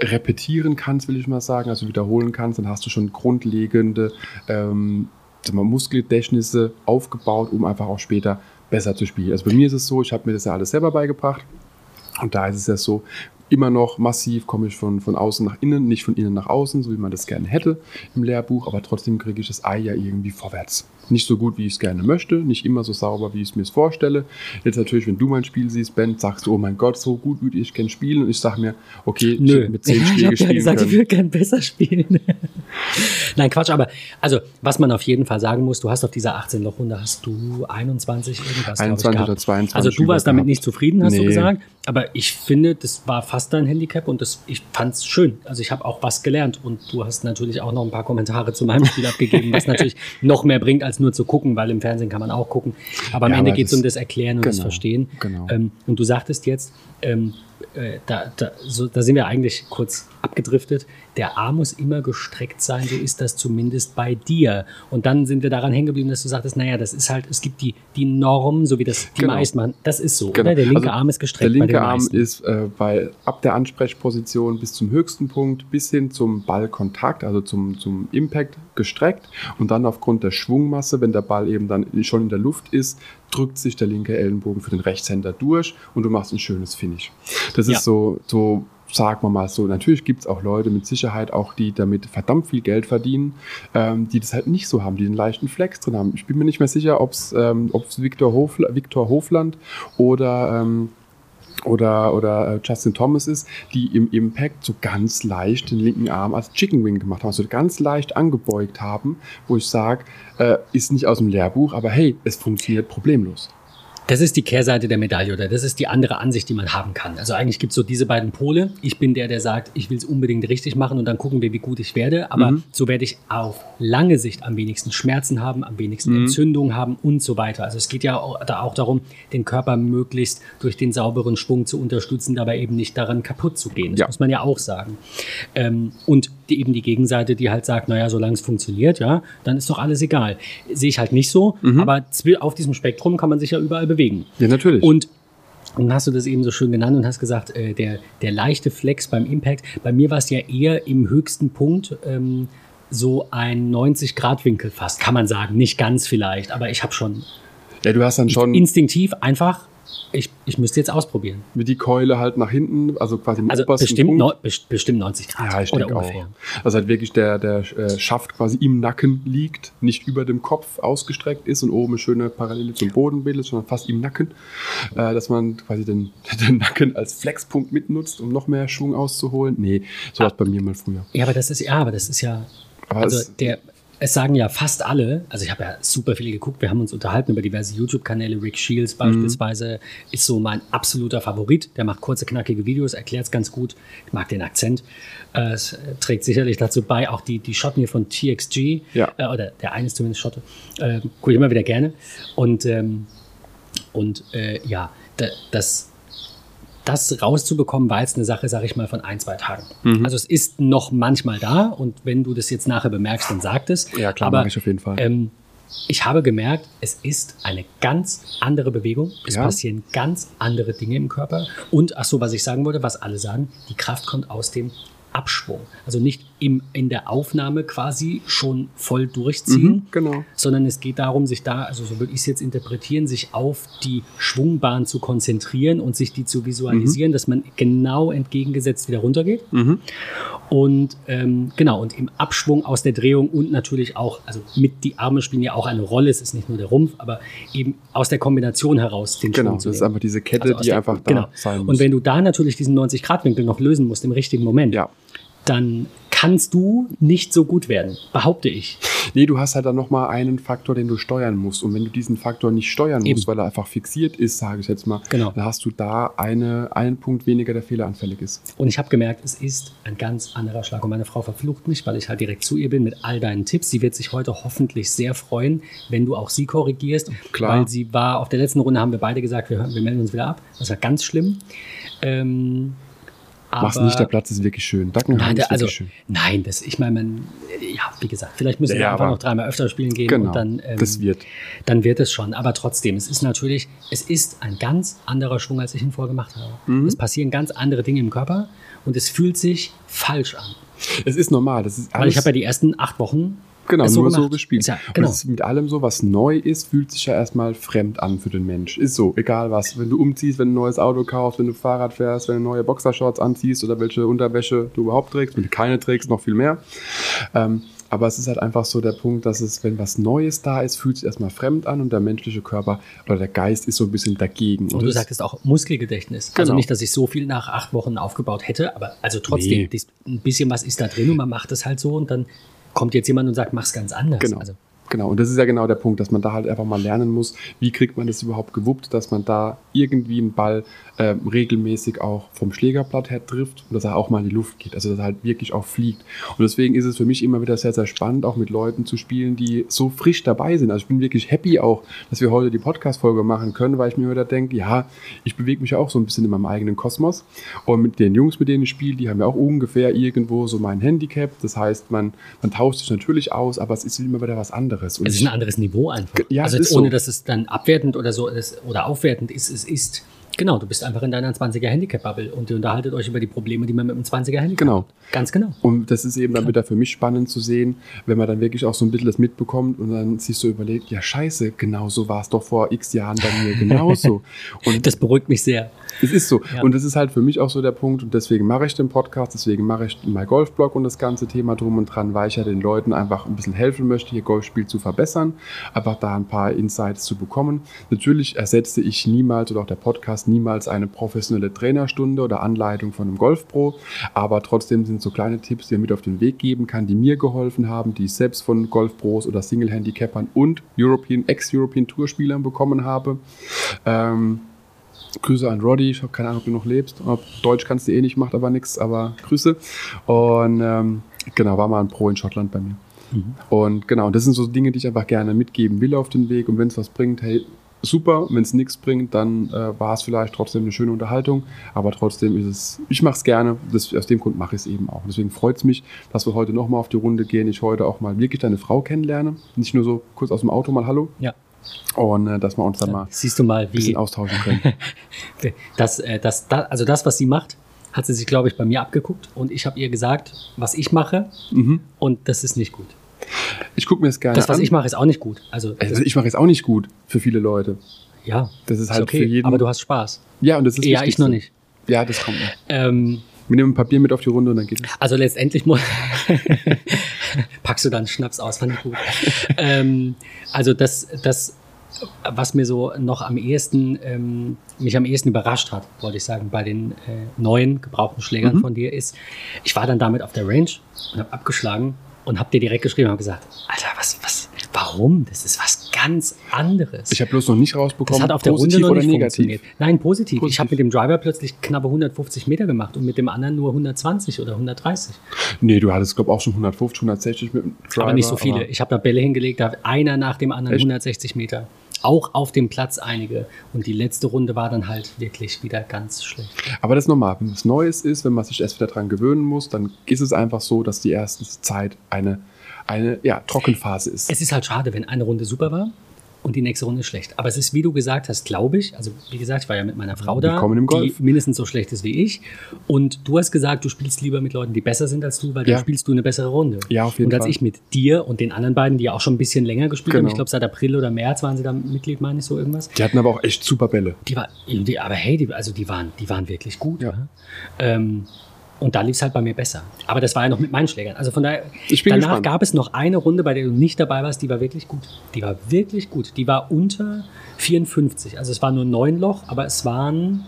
repetieren kannst, will ich mal sagen, also wiederholen kannst, dann hast du schon grundlegende ähm, Muskelgedächtnisse aufgebaut, um einfach auch später besser zu spielen. Also bei mir ist es so, ich habe mir das ja alles selber beigebracht. Und da ist es ja so, immer noch massiv komme ich von, von außen nach innen, nicht von innen nach außen, so wie man das gerne hätte im Lehrbuch, aber trotzdem kriege ich das Ei ja irgendwie vorwärts. Nicht so gut, wie ich es gerne möchte, nicht immer so sauber, wie ich es mir vorstelle. Jetzt natürlich, wenn du mein Spiel siehst, Ben, sagst du, oh mein Gott, so gut würde ich gerne spielen und ich sage mir, okay, Nö. ich mit zehn Schläge spielen ja gesagt, können. Ich würde gerne besser spielen. Nein, Quatsch, aber also, was man auf jeden Fall sagen muss, du hast auf dieser 18-Loch-Runde, hast du 21 irgendwas, 21 oder 22 Also du warst damit gehabt. nicht zufrieden, hast nee. du gesagt, aber ich finde, das war fast dein Handicap und das, ich fand es schön. Also ich habe auch was gelernt und du hast natürlich auch noch ein paar Kommentare zu meinem Spiel abgegeben, was natürlich noch mehr bringt, als nur zu gucken, weil im Fernsehen kann man auch gucken. Aber am ja, Ende geht es um das Erklären und genau, das Verstehen. Genau. Ähm, und du sagtest jetzt, ähm, äh, da, da, so, da sind wir eigentlich kurz abgedriftet. der Arm muss immer gestreckt sein, so ist das zumindest bei dir. Und dann sind wir daran hängen geblieben, dass du sagtest, naja, das ist halt, es gibt die, die Norm, so wie das die genau. meisten machen. Das ist so, genau. oder? Der linke also, Arm ist gestreckt. Der linke Arm ist äh, bei, ab der Ansprechposition bis zum höchsten Punkt, bis hin zum Ballkontakt, also zum, zum Impact gestreckt. Und dann aufgrund der Schwungmasse, wenn der Ball eben dann schon in der Luft ist, drückt sich der linke Ellenbogen für den Rechtshänder durch und du machst ein schönes Finish. Das ja. ist so, so sagen wir mal so, natürlich gibt es auch Leute mit Sicherheit auch, die damit verdammt viel Geld verdienen, ähm, die das halt nicht so haben, die einen leichten Flex drin haben. Ich bin mir nicht mehr sicher, ob es ähm, Victor, Hofla Victor Hofland oder ähm, oder, oder äh, Justin Thomas ist, die im Impact so ganz leicht den linken Arm als Chicken Wing gemacht haben, also ganz leicht angebeugt haben, wo ich sage, äh, ist nicht aus dem Lehrbuch, aber hey, es funktioniert problemlos. Das ist die Kehrseite der Medaille oder das ist die andere Ansicht, die man haben kann. Also eigentlich gibt es so diese beiden Pole. Ich bin der, der sagt, ich will es unbedingt richtig machen und dann gucken wir, wie gut ich werde. Aber mhm. so werde ich auf lange Sicht am wenigsten Schmerzen haben, am wenigsten mhm. Entzündungen haben und so weiter. Also es geht ja auch, da auch darum, den Körper möglichst durch den sauberen Schwung zu unterstützen, dabei eben nicht daran kaputt zu gehen. Das ja. muss man ja auch sagen. Ähm, und die, eben die Gegenseite, die halt sagt, naja, solange es funktioniert, ja, dann ist doch alles egal. Sehe ich halt nicht so, mhm. aber auf diesem Spektrum kann man sich ja überall bewegen. Ja, natürlich. Und und hast du das eben so schön genannt und hast gesagt, äh, der, der leichte Flex beim Impact. Bei mir war es ja eher im höchsten Punkt ähm, so ein 90-Grad-Winkel fast, kann man sagen. Nicht ganz vielleicht, aber ich habe schon. Ja, du hast dann schon. Instinktiv einfach ich, ich müsste jetzt ausprobieren. Mit die Keule halt nach hinten, also quasi im also obersten bestimmt, Punkt. No, bestimmt 90 Grad. Ja, ich denke auch. Also halt wirklich der, der äh, Schaft quasi im Nacken liegt, nicht über dem Kopf ausgestreckt ist und oben eine schöne Parallele zum Boden bildet, sondern fast im Nacken. Äh, dass man quasi den, den Nacken als Flexpunkt mitnutzt, um noch mehr Schwung auszuholen. Nee, so war es bei mir mal früher. Ja, aber das ist ja, aber das ist ja. Aber also der, es sagen ja fast alle, also ich habe ja super viele geguckt, wir haben uns unterhalten über diverse YouTube-Kanäle, Rick Shields mhm. beispielsweise mhm. ist so mein absoluter Favorit, der macht kurze, knackige Videos, erklärt es ganz gut, ich mag den Akzent, äh, es trägt sicherlich dazu bei, auch die, die Schotten hier von TXG, ja. äh, oder der eine ist zumindest Schotte, äh, gucke ich immer wieder gerne und, ähm, und äh, ja, das das rauszubekommen, war jetzt eine Sache, sage ich mal, von ein, zwei Tagen. Mhm. Also es ist noch manchmal da und wenn du das jetzt nachher bemerkst, dann sag es. Ja, klar, mache ich auf jeden Fall. Ähm, ich habe gemerkt, es ist eine ganz andere Bewegung. Es ja. passieren ganz andere Dinge im Körper. Und, ach so, was ich sagen wollte, was alle sagen, die Kraft kommt aus dem Abschwung. Also nicht im, in der Aufnahme quasi schon voll durchziehen, mhm, genau. sondern es geht darum, sich da, also so würde ich es jetzt interpretieren, sich auf die Schwungbahn zu konzentrieren und sich die zu visualisieren, mhm. dass man genau entgegengesetzt wieder runtergeht. Mhm. Und ähm, genau, und im Abschwung aus der Drehung und natürlich auch, also mit die Arme spielen ja auch eine Rolle, es ist nicht nur der Rumpf, aber eben aus der Kombination heraus den genau, Schwung zu Genau, das ist einfach diese Kette, also die der, einfach da genau. sein muss. Und wenn du da natürlich diesen 90-Grad-Winkel noch lösen musst im richtigen Moment, ja dann kannst du nicht so gut werden, behaupte ich. Nee, du hast halt dann nochmal einen Faktor, den du steuern musst. Und wenn du diesen Faktor nicht steuern Eben. musst, weil er einfach fixiert ist, sage ich jetzt mal, genau. dann hast du da eine, einen Punkt weniger, der fehleranfällig ist. Und ich habe gemerkt, es ist ein ganz anderer Schlag. Und meine Frau verflucht mich, weil ich halt direkt zu ihr bin mit all deinen Tipps. Sie wird sich heute hoffentlich sehr freuen, wenn du auch sie korrigierst. Klar. Weil sie war, auf der letzten Runde haben wir beide gesagt, wir, wir melden uns wieder ab. Das war ganz schlimm. Ähm, Mach's nicht, der Platz ist wirklich schön. Dackenheim nein, ist also, schön. Nein, das, ich meine, man, ja, wie gesagt, vielleicht müssen ja, wir einfach noch dreimal öfter spielen gehen genau, und dann, ähm, das wird. dann wird es schon. Aber trotzdem, es ist natürlich, es ist ein ganz anderer Schwung, als ich ihn vorher gemacht habe. Mhm. Es passieren ganz andere Dinge im Körper und es fühlt sich falsch an. Es ist normal. Das ist alles Weil ich habe ja die ersten acht Wochen Genau, nur so, so gespielt. Ja, genau. Und mit allem so, was neu ist, fühlt sich ja erstmal fremd an für den Mensch. Ist so, egal was. Wenn du umziehst, wenn du ein neues Auto kaufst, wenn du Fahrrad fährst, wenn du neue Boxershorts anziehst oder welche Unterwäsche du überhaupt trägst, wenn du keine trägst, noch viel mehr. Ähm, aber es ist halt einfach so der Punkt, dass es, wenn was Neues da ist, fühlt es erstmal fremd an und der menschliche Körper oder der Geist ist so ein bisschen dagegen. Und, und du sagtest auch Muskelgedächtnis. Also genau. Also nicht, dass ich so viel nach acht Wochen aufgebaut hätte, aber also trotzdem, nee. ein bisschen was ist da drin und man macht es halt so und dann kommt jetzt jemand und sagt, mach's ganz anders. Genau. Also, Genau, und das ist ja genau der Punkt, dass man da halt einfach mal lernen muss, wie kriegt man das überhaupt gewuppt, dass man da irgendwie einen Ball äh, regelmäßig auch vom Schlägerblatt her trifft und dass er auch mal in die Luft geht, also dass er halt wirklich auch fliegt. Und deswegen ist es für mich immer wieder sehr, sehr spannend, auch mit Leuten zu spielen, die so frisch dabei sind. Also ich bin wirklich happy auch, dass wir heute die Podcast-Folge machen können, weil ich mir wieder denke, ja, ich bewege mich auch so ein bisschen in meinem eigenen Kosmos. Und mit den Jungs, mit denen ich spiele, die haben ja auch ungefähr irgendwo so mein Handicap. Das heißt, man, man tauscht sich natürlich aus, aber es ist immer wieder was anderes. Und es ist ein anderes Niveau einfach. Ja, also ohne, so. dass es dann abwertend oder so ist oder aufwertend ist, es ist Genau, du bist einfach in deiner 20er Handicap-Bubble und ihr unterhaltet euch über die Probleme, die man mit einem 20er Handicap genau. hat. Ganz genau. Und das ist eben dann wieder für mich spannend zu sehen, wenn man dann wirklich auch so ein bisschen das mitbekommt und dann sich so überlegt, ja scheiße, genau so war es doch vor x Jahren bei mir genauso. und das beruhigt mich sehr. Es ist so. Ja. Und das ist halt für mich auch so der Punkt und deswegen mache ich den Podcast, deswegen mache ich mein Golfblog und das ganze Thema drum und dran, weil ich ja den Leuten einfach ein bisschen helfen möchte, ihr Golfspiel zu verbessern, einfach da ein paar Insights zu bekommen. Natürlich ersetze ich niemals oder auch der Podcast niemals eine professionelle Trainerstunde oder Anleitung von einem Golfpro, aber trotzdem sind so kleine Tipps, die er mit auf den Weg geben kann, die mir geholfen haben, die ich selbst von Golfpros oder Single-Handicappern und European, Ex-European Tour-Spielern bekommen habe. Ähm, Grüße an Roddy, ich habe keine Ahnung, ob du noch lebst. Ob Deutsch kannst du eh nicht, macht aber nichts, aber Grüße. Und ähm, genau, war mal ein Pro in Schottland bei mir. Mhm. Und genau, das sind so Dinge, die ich einfach gerne mitgeben will auf den Weg. Und wenn es was bringt, hey, super. Wenn es nichts bringt, dann äh, war es vielleicht trotzdem eine schöne Unterhaltung. Aber trotzdem ist es, ich mache es gerne. Das, aus dem Grund mache ich es eben auch. Deswegen freut es mich, dass wir heute nochmal auf die Runde gehen. Ich heute auch mal wirklich deine Frau kennenlerne. Nicht nur so kurz aus dem Auto mal Hallo. Ja. Und äh, dass wir uns dann mal Siehst du mal, ein bisschen austauschen können. das, äh, das, das, also das, was sie macht, hat sie sich, glaube ich, bei mir abgeguckt. Und ich habe ihr gesagt, was ich mache. Mhm. Und das ist nicht gut. Ich gucke mir das gerne Das, was an. ich mache, ist auch nicht gut. Also, also ich mache es auch nicht gut für viele Leute. Ja, das ist halt okay, für jeden. Aber du hast Spaß. Ja, und das ist Ja, ich noch nicht. Ja, das kommt noch. Ähm, wir nehmen ein Papier mit auf die Runde und dann geht es. Also letztendlich packst du dann Schnaps aus, fand ich gut. ähm, also das, das was mir so noch am ehesten, ähm, mich am ehesten überrascht hat, wollte ich sagen, bei den äh, neuen gebrauchten Schlägern mhm. von dir ist, ich war dann damit auf der Range und habe abgeschlagen und habe dir direkt geschrieben und habe gesagt, Alter, was, was, warum? Das ist was ganz anderes. Ich habe bloß noch nicht rausbekommen, das hat auf der Runde noch nicht negativ? funktioniert. Nein, positiv. positiv. Ich habe mit dem Driver plötzlich knappe 150 Meter gemacht und mit dem anderen nur 120 oder 130. Nee, du hattest, glaube ich, auch schon 150, 160 mit dem Driver. Aber nicht so viele. Ich habe da Bälle hingelegt, da einer nach dem anderen Echt? 160 Meter auch auf dem Platz einige. Und die letzte Runde war dann halt wirklich wieder ganz schlecht. Aber das ist normal. Wenn was Neues ist, wenn man sich erst wieder dran gewöhnen muss, dann ist es einfach so, dass die erste Zeit eine, eine ja, Trockenphase ist. Es ist halt schade, wenn eine Runde super war und die nächste Runde schlecht. Aber es ist, wie du gesagt hast, glaube ich, also wie gesagt, ich war ja mit meiner Frau da, die mindestens so schlecht ist wie ich. Und du hast gesagt, du spielst lieber mit Leuten, die besser sind als du, weil ja. dann spielst du eine bessere Runde. Ja, auf jeden und als Fall. ich mit dir und den anderen beiden, die ja auch schon ein bisschen länger gespielt genau. haben, ich glaube seit April oder März waren sie da Mitglied, meine ich so irgendwas. Die hatten aber auch echt super Bälle. Die war, die, aber hey, die, also die waren, die waren wirklich gut. Ja. Ähm, und da lief es halt bei mir besser. Aber das war ja noch mit meinen Schlägern. Also von daher, danach gespannt. gab es noch eine Runde, bei der du nicht dabei warst, die war wirklich gut. Die war wirklich gut. Die war unter 54. Also es war nur neun Loch, aber es waren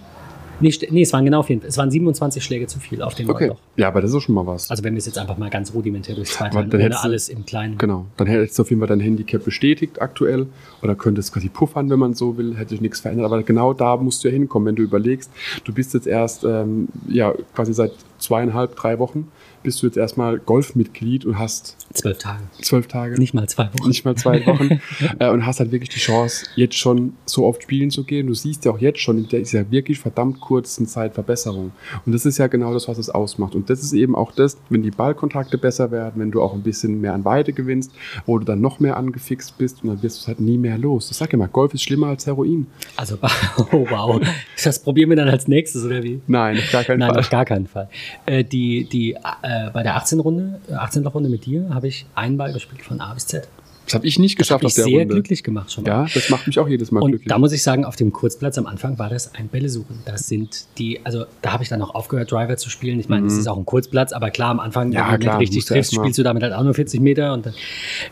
nicht, nee, es waren genau vier, es waren 27 Schläge zu viel auf dem okay. Loch. Ja, aber das ist schon mal was. Also wenn wir es jetzt einfach mal ganz rudimentär durchzweiteilen, ohne alles im Kleinen. Genau, dann hättest du auf jeden Fall dein Handicap bestätigt aktuell oder könntest quasi puffern, wenn man so will, hätte sich nichts verändert. Aber genau da musst du ja hinkommen, wenn du überlegst, du bist jetzt erst ähm, ja quasi seit zweieinhalb, drei Wochen bist du jetzt erstmal Golfmitglied und hast zwölf Tage. Zwölf Tage. Nicht mal zwei Wochen. Nicht mal zwei Wochen. äh, und hast halt wirklich die Chance, jetzt schon so oft spielen zu gehen. Du siehst ja auch jetzt schon in dieser wirklich verdammt kurzen Zeit Verbesserung. Und das ist ja genau das, was es ausmacht. Und das ist eben auch das, wenn die Ballkontakte besser werden, wenn du auch ein bisschen mehr an Weite gewinnst, wo du dann noch mehr angefixt bist und dann wirst du es halt nie mehr los. Ich sag mal, Golf ist schlimmer als Heroin. Also, oh wow. Das probieren wir dann als nächstes, oder wie? Nein, auf gar keinen Nein, Fall. Nein, auf gar keinen Fall. Äh, die, die, äh, bei der 18 Runde, 18 Runde mit dir, habe ich einen Ball gespielt von A bis Z. Das habe ich nicht geschafft das auf der sehr Runde. glücklich gemacht schon mal. Ja, das macht mich auch jedes Mal und glücklich. Da muss ich sagen, auf dem Kurzplatz am Anfang war das ein Bällesuchen. Das sind die, also da habe ich dann auch aufgehört, Driver zu spielen. Ich meine, es mhm. ist auch ein Kurzplatz, aber klar, am Anfang, ja, wenn du klar, nicht richtig triffst, spielst du damit halt auch nur 40 Meter und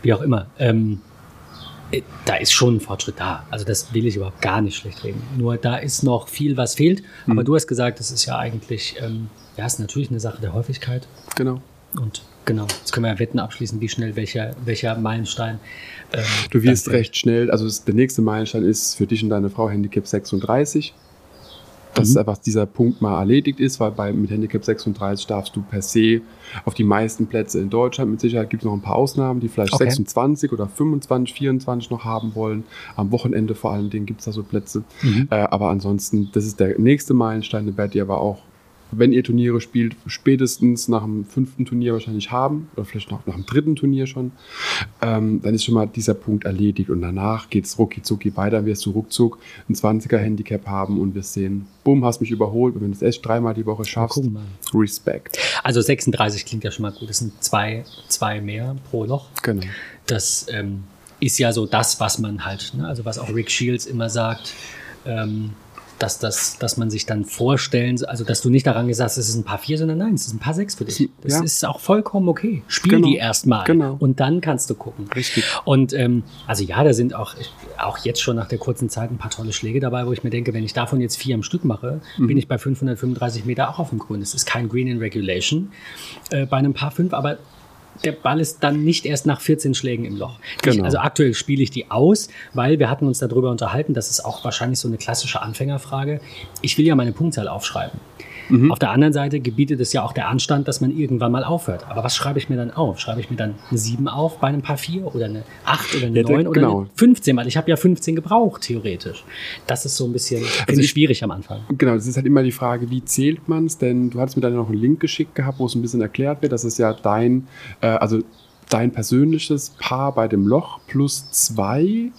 wie auch immer. Ähm, äh, da ist schon ein Fortschritt da. Also das will ich überhaupt gar nicht schlecht reden. Nur da ist noch viel, was fehlt. Mhm. Aber du hast gesagt, das ist ja eigentlich, ähm, ja, ist natürlich eine Sache der Häufigkeit. Genau. Und genau, jetzt können wir ja Wetten abschließen, wie schnell welcher, welcher Meilenstein. Ähm, du wirst recht schnell, also der nächste Meilenstein ist für dich und deine Frau Handicap 36 dass mhm. einfach dieser Punkt mal erledigt ist, weil bei, mit Handicap 36 darfst du per se auf die meisten Plätze in Deutschland, mit Sicherheit gibt es noch ein paar Ausnahmen, die vielleicht okay. 26 oder 25, 24 noch haben wollen. Am Wochenende vor allen Dingen gibt es da so Plätze. Mhm. Äh, aber ansonsten, das ist der nächste Meilenstein, den werdet ihr aber auch wenn ihr Turniere spielt, spätestens nach dem fünften Turnier wahrscheinlich haben oder vielleicht noch nach dem dritten Turnier schon, ähm, dann ist schon mal dieser Punkt erledigt und danach geht es rucki zucki weiter, wirst du ruckzuck ein 20er Handicap haben und wir sehen, bumm, hast mich überholt und wenn du es echt dreimal die Woche schaffst, cool, Respekt. Also 36 klingt ja schon mal gut, das sind zwei, zwei mehr pro Loch. Genau. Das ähm, ist ja so das, was man halt, ne? also was auch Rick Shields immer sagt, ähm, dass, das, dass man sich dann vorstellen, also dass du nicht daran gesagt hast, es ist ein paar vier, sondern nein, es ist ein paar sechs für dich. Das ja. ist auch vollkommen okay. Spiel genau. die erstmal genau. und dann kannst du gucken. Richtig. Und ähm, also ja, da sind auch, auch jetzt schon nach der kurzen Zeit ein paar tolle Schläge dabei, wo ich mir denke, wenn ich davon jetzt vier am Stück mache, mhm. bin ich bei 535 Meter auch auf dem Grün. Es ist kein Green in Regulation äh, bei einem paar fünf, aber der Ball ist dann nicht erst nach 14 Schlägen im Loch. Genau. Ich, also aktuell spiele ich die aus, weil wir hatten uns darüber unterhalten, das ist auch wahrscheinlich so eine klassische Anfängerfrage. Ich will ja meine Punktzahl aufschreiben. Mhm. Auf der anderen Seite gebietet es ja auch der Anstand, dass man irgendwann mal aufhört. Aber was schreibe ich mir dann auf? Schreibe ich mir dann eine 7 auf bei einem Paar 4 oder eine 8 oder eine ja, 9 oder genau. eine 15? Weil ich habe ja 15 gebraucht, theoretisch. Das ist so ein bisschen also ich, schwierig am Anfang. Genau, das ist halt immer die Frage, wie zählt man es? Denn du hattest mir dann noch einen Link geschickt gehabt, wo es ein bisschen erklärt wird. Das ist ja dein, äh, also dein persönliches Paar bei dem Loch plus zwei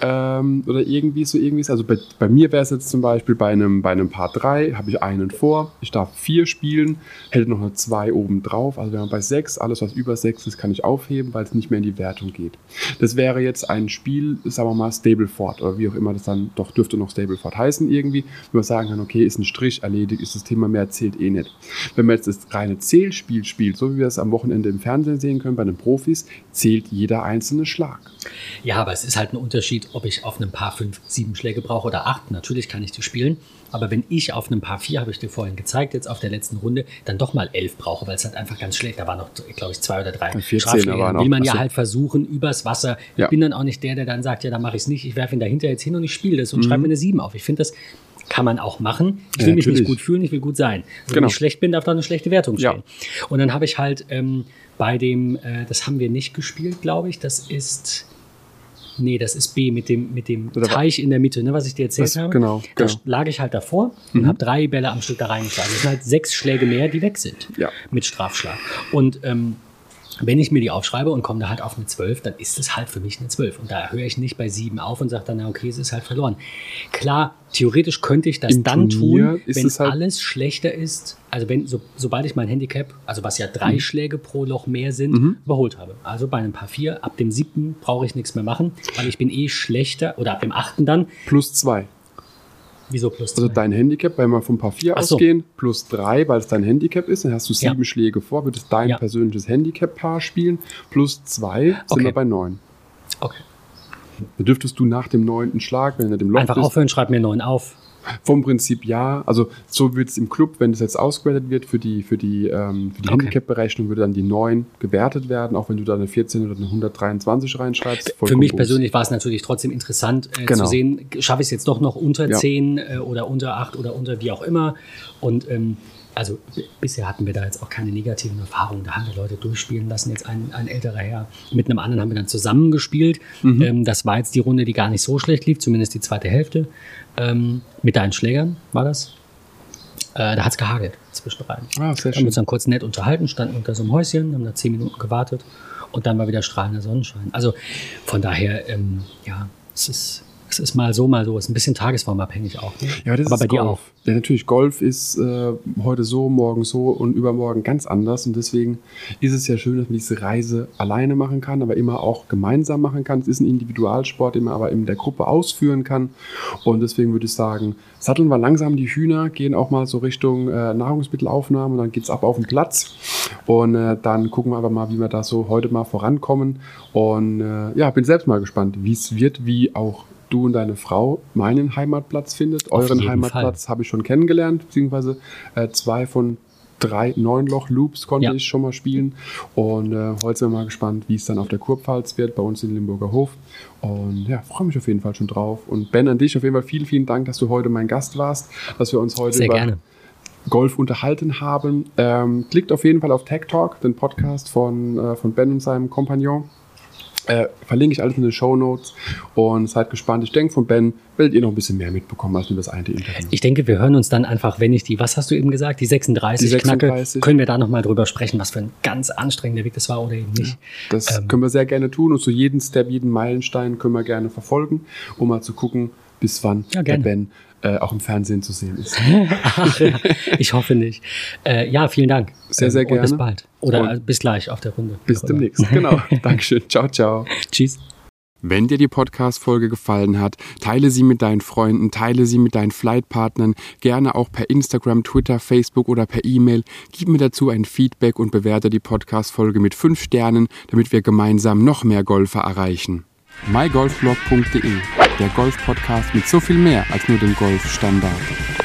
ähm, oder irgendwie so irgendwie. Also bei, bei mir wäre es jetzt zum Beispiel bei einem, bei einem Paar 3 habe ich einen vor, ich darf vier spielen, hätte noch eine 2 oben drauf. Also wenn man bei 6, alles was über 6 ist, kann ich aufheben, weil es nicht mehr in die Wertung geht. Das wäre jetzt ein Spiel, sagen wir mal Stableford oder wie auch immer das dann doch dürfte noch Stableford heißen irgendwie, wo man sagen kann, okay, ist ein Strich erledigt, ist das Thema mehr zählt eh nicht. Wenn man jetzt das reine Zählspiel spielt, so wie wir es am Wochenende im Fernsehen sehen können bei den Profis, zählt jeder einzelne Schlag. Ja, aber es ist halt ein Unterschied, ob ich auf einem Paar 5 7 Schläge brauche oder 8. Natürlich kann ich die spielen. Aber wenn ich auf einem Paar 4, habe ich dir vorhin gezeigt, jetzt auf der letzten Runde, dann doch mal 11 brauche, weil es halt einfach ganz schlecht, da waren noch, glaube ich, zwei oder drei 14 Strafschläge. Will man ja halt versuchen, übers Wasser. Ja. Ich bin dann auch nicht der, der dann sagt, ja, dann mache ich es nicht, ich werfe ihn dahinter jetzt hin und ich spiele das und mhm. schreibe mir eine 7 auf. Ich finde das kann man auch machen. Ich will ja, mich nicht gut fühlen, ich will gut sein. Also genau. Wenn ich schlecht bin, darf da eine schlechte Wertung stehen. Ja. Und dann habe ich halt ähm, bei dem, äh, das haben wir nicht gespielt, glaube ich, das ist Nee, das ist B mit dem, mit dem Teich in der Mitte, ne, was ich dir erzählt das, habe. Genau. Da genau. lag ich halt davor mhm. und habe drei Bälle am Stück da reingeschlagen. Das sind halt sechs Schläge mehr, die weg sind. Ja. Mit Strafschlag. Und ähm, wenn ich mir die aufschreibe und komme da halt auf eine 12, dann ist es halt für mich eine 12. Und da höre ich nicht bei 7 auf und sage dann, na okay, es ist halt verloren. Klar, theoretisch könnte ich das Im dann Turnier tun, wenn halt alles schlechter ist. Also wenn, so, sobald ich mein Handicap, also was ja drei mhm. Schläge pro Loch mehr sind, mhm. überholt habe. Also bei einem Paar 4, ab dem siebten brauche ich nichts mehr machen, weil ich bin eh schlechter, oder ab dem achten dann. Plus 2. Wieso plus 3? Also dein Handicap, wenn wir vom Paar 4 so. ausgehen, plus 3, weil es dein Handicap ist, dann hast du sieben ja. Schläge vor, würdest dein ja. persönliches Handicap-Paar spielen, plus 2 sind okay. wir bei 9. Okay. Dann dürftest du nach dem neunten Schlag, wenn du dem Loch Einfach bist, aufhören, schreib mir 9 auf. Vom Prinzip ja. Also so wird es im Club, wenn es jetzt ausgewertet wird für die, für die, ähm, die okay. Handicap-Berechnung, würde dann die 9 gewertet werden, auch wenn du da eine 14 oder eine 123 reinschreibst. Für mich persönlich war es natürlich trotzdem interessant äh, genau. zu sehen, schaffe ich es jetzt doch noch unter ja. 10 äh, oder unter 8 oder unter wie auch immer. Und ähm, also bisher hatten wir da jetzt auch keine negativen Erfahrungen. Da haben wir Leute durchspielen lassen. Jetzt ein, ein älterer Herr mit einem anderen haben wir dann zusammengespielt. Mhm. Ähm, das war jetzt die Runde, die gar nicht so schlecht lief, zumindest die zweite Hälfte. Ähm, mit deinen Schlägern war das. Äh, da hat es gehagelt zwischen rein. Ah, sehr haben uns dann kurz nett unterhalten, standen unter so einem Häuschen, haben da zehn Minuten gewartet und dann war wieder strahlender Sonnenschein. Also von daher, ähm, ja, es ist es ist mal so, mal so. Es ist ein bisschen tagesformabhängig auch. Ne? Ja, das Aber ist bei Golf. dir auch. Ja, natürlich. Golf ist äh, heute so, morgen so und übermorgen ganz anders. Und deswegen ist es ja schön, dass man diese Reise alleine machen kann, aber immer auch gemeinsam machen kann. Es ist ein Individualsport, den man aber in der Gruppe ausführen kann. Und deswegen würde ich sagen, satteln wir langsam die Hühner, gehen auch mal so Richtung äh, Nahrungsmittelaufnahme und dann geht es ab auf den Platz. Und äh, dann gucken wir aber mal, wie wir da so heute mal vorankommen. Und äh, ja, bin selbst mal gespannt, wie es wird, wie auch du und deine Frau meinen Heimatplatz findet. Euren Heimatplatz habe ich schon kennengelernt, beziehungsweise äh, zwei von drei Neunloch-Loops konnte ja. ich schon mal spielen. Und äh, heute sind wir mal gespannt, wie es dann auf der Kurpfalz wird, bei uns in Limburger Hof. Und ja, freue mich auf jeden Fall schon drauf. Und Ben, an dich auf jeden Fall vielen, vielen Dank, dass du heute mein Gast warst, dass wir uns heute Sehr über gerne. Golf unterhalten haben. Ähm, klickt auf jeden Fall auf Tech Talk, den Podcast von, äh, von Ben und seinem Kompagnon. Äh, verlinke ich alles in den Show Notes und seid gespannt. Ich denke, von Ben werdet ihr noch ein bisschen mehr mitbekommen als nur das eine Interview. Ich denke, wir hören uns dann einfach, wenn ich die, was hast du eben gesagt, die 36, die 36. knacke, können wir da nochmal drüber sprechen, was für ein ganz anstrengender Weg das war oder eben nicht. Das ähm, können wir sehr gerne tun und so jeden Step, jeden Meilenstein können wir gerne verfolgen, um mal zu gucken, bis wann ja, der Ben äh, auch im Fernsehen zu sehen ist. Ach, ich hoffe nicht. Äh, ja, vielen Dank. Sehr, sehr ähm, gerne. bis bald. Oder Und bis gleich auf der Runde. Bis demnächst, genau. Dankeschön. Ciao, ciao. Tschüss. Wenn dir die Podcast-Folge gefallen hat, teile sie mit deinen Freunden, teile sie mit deinen Flightpartnern, gerne auch per Instagram, Twitter, Facebook oder per E-Mail. Gib mir dazu ein Feedback und bewerte die Podcast-Folge mit fünf Sternen, damit wir gemeinsam noch mehr Golfer erreichen mygolfblog.de, der Golf-Podcast mit so viel mehr als nur dem Golfstandard.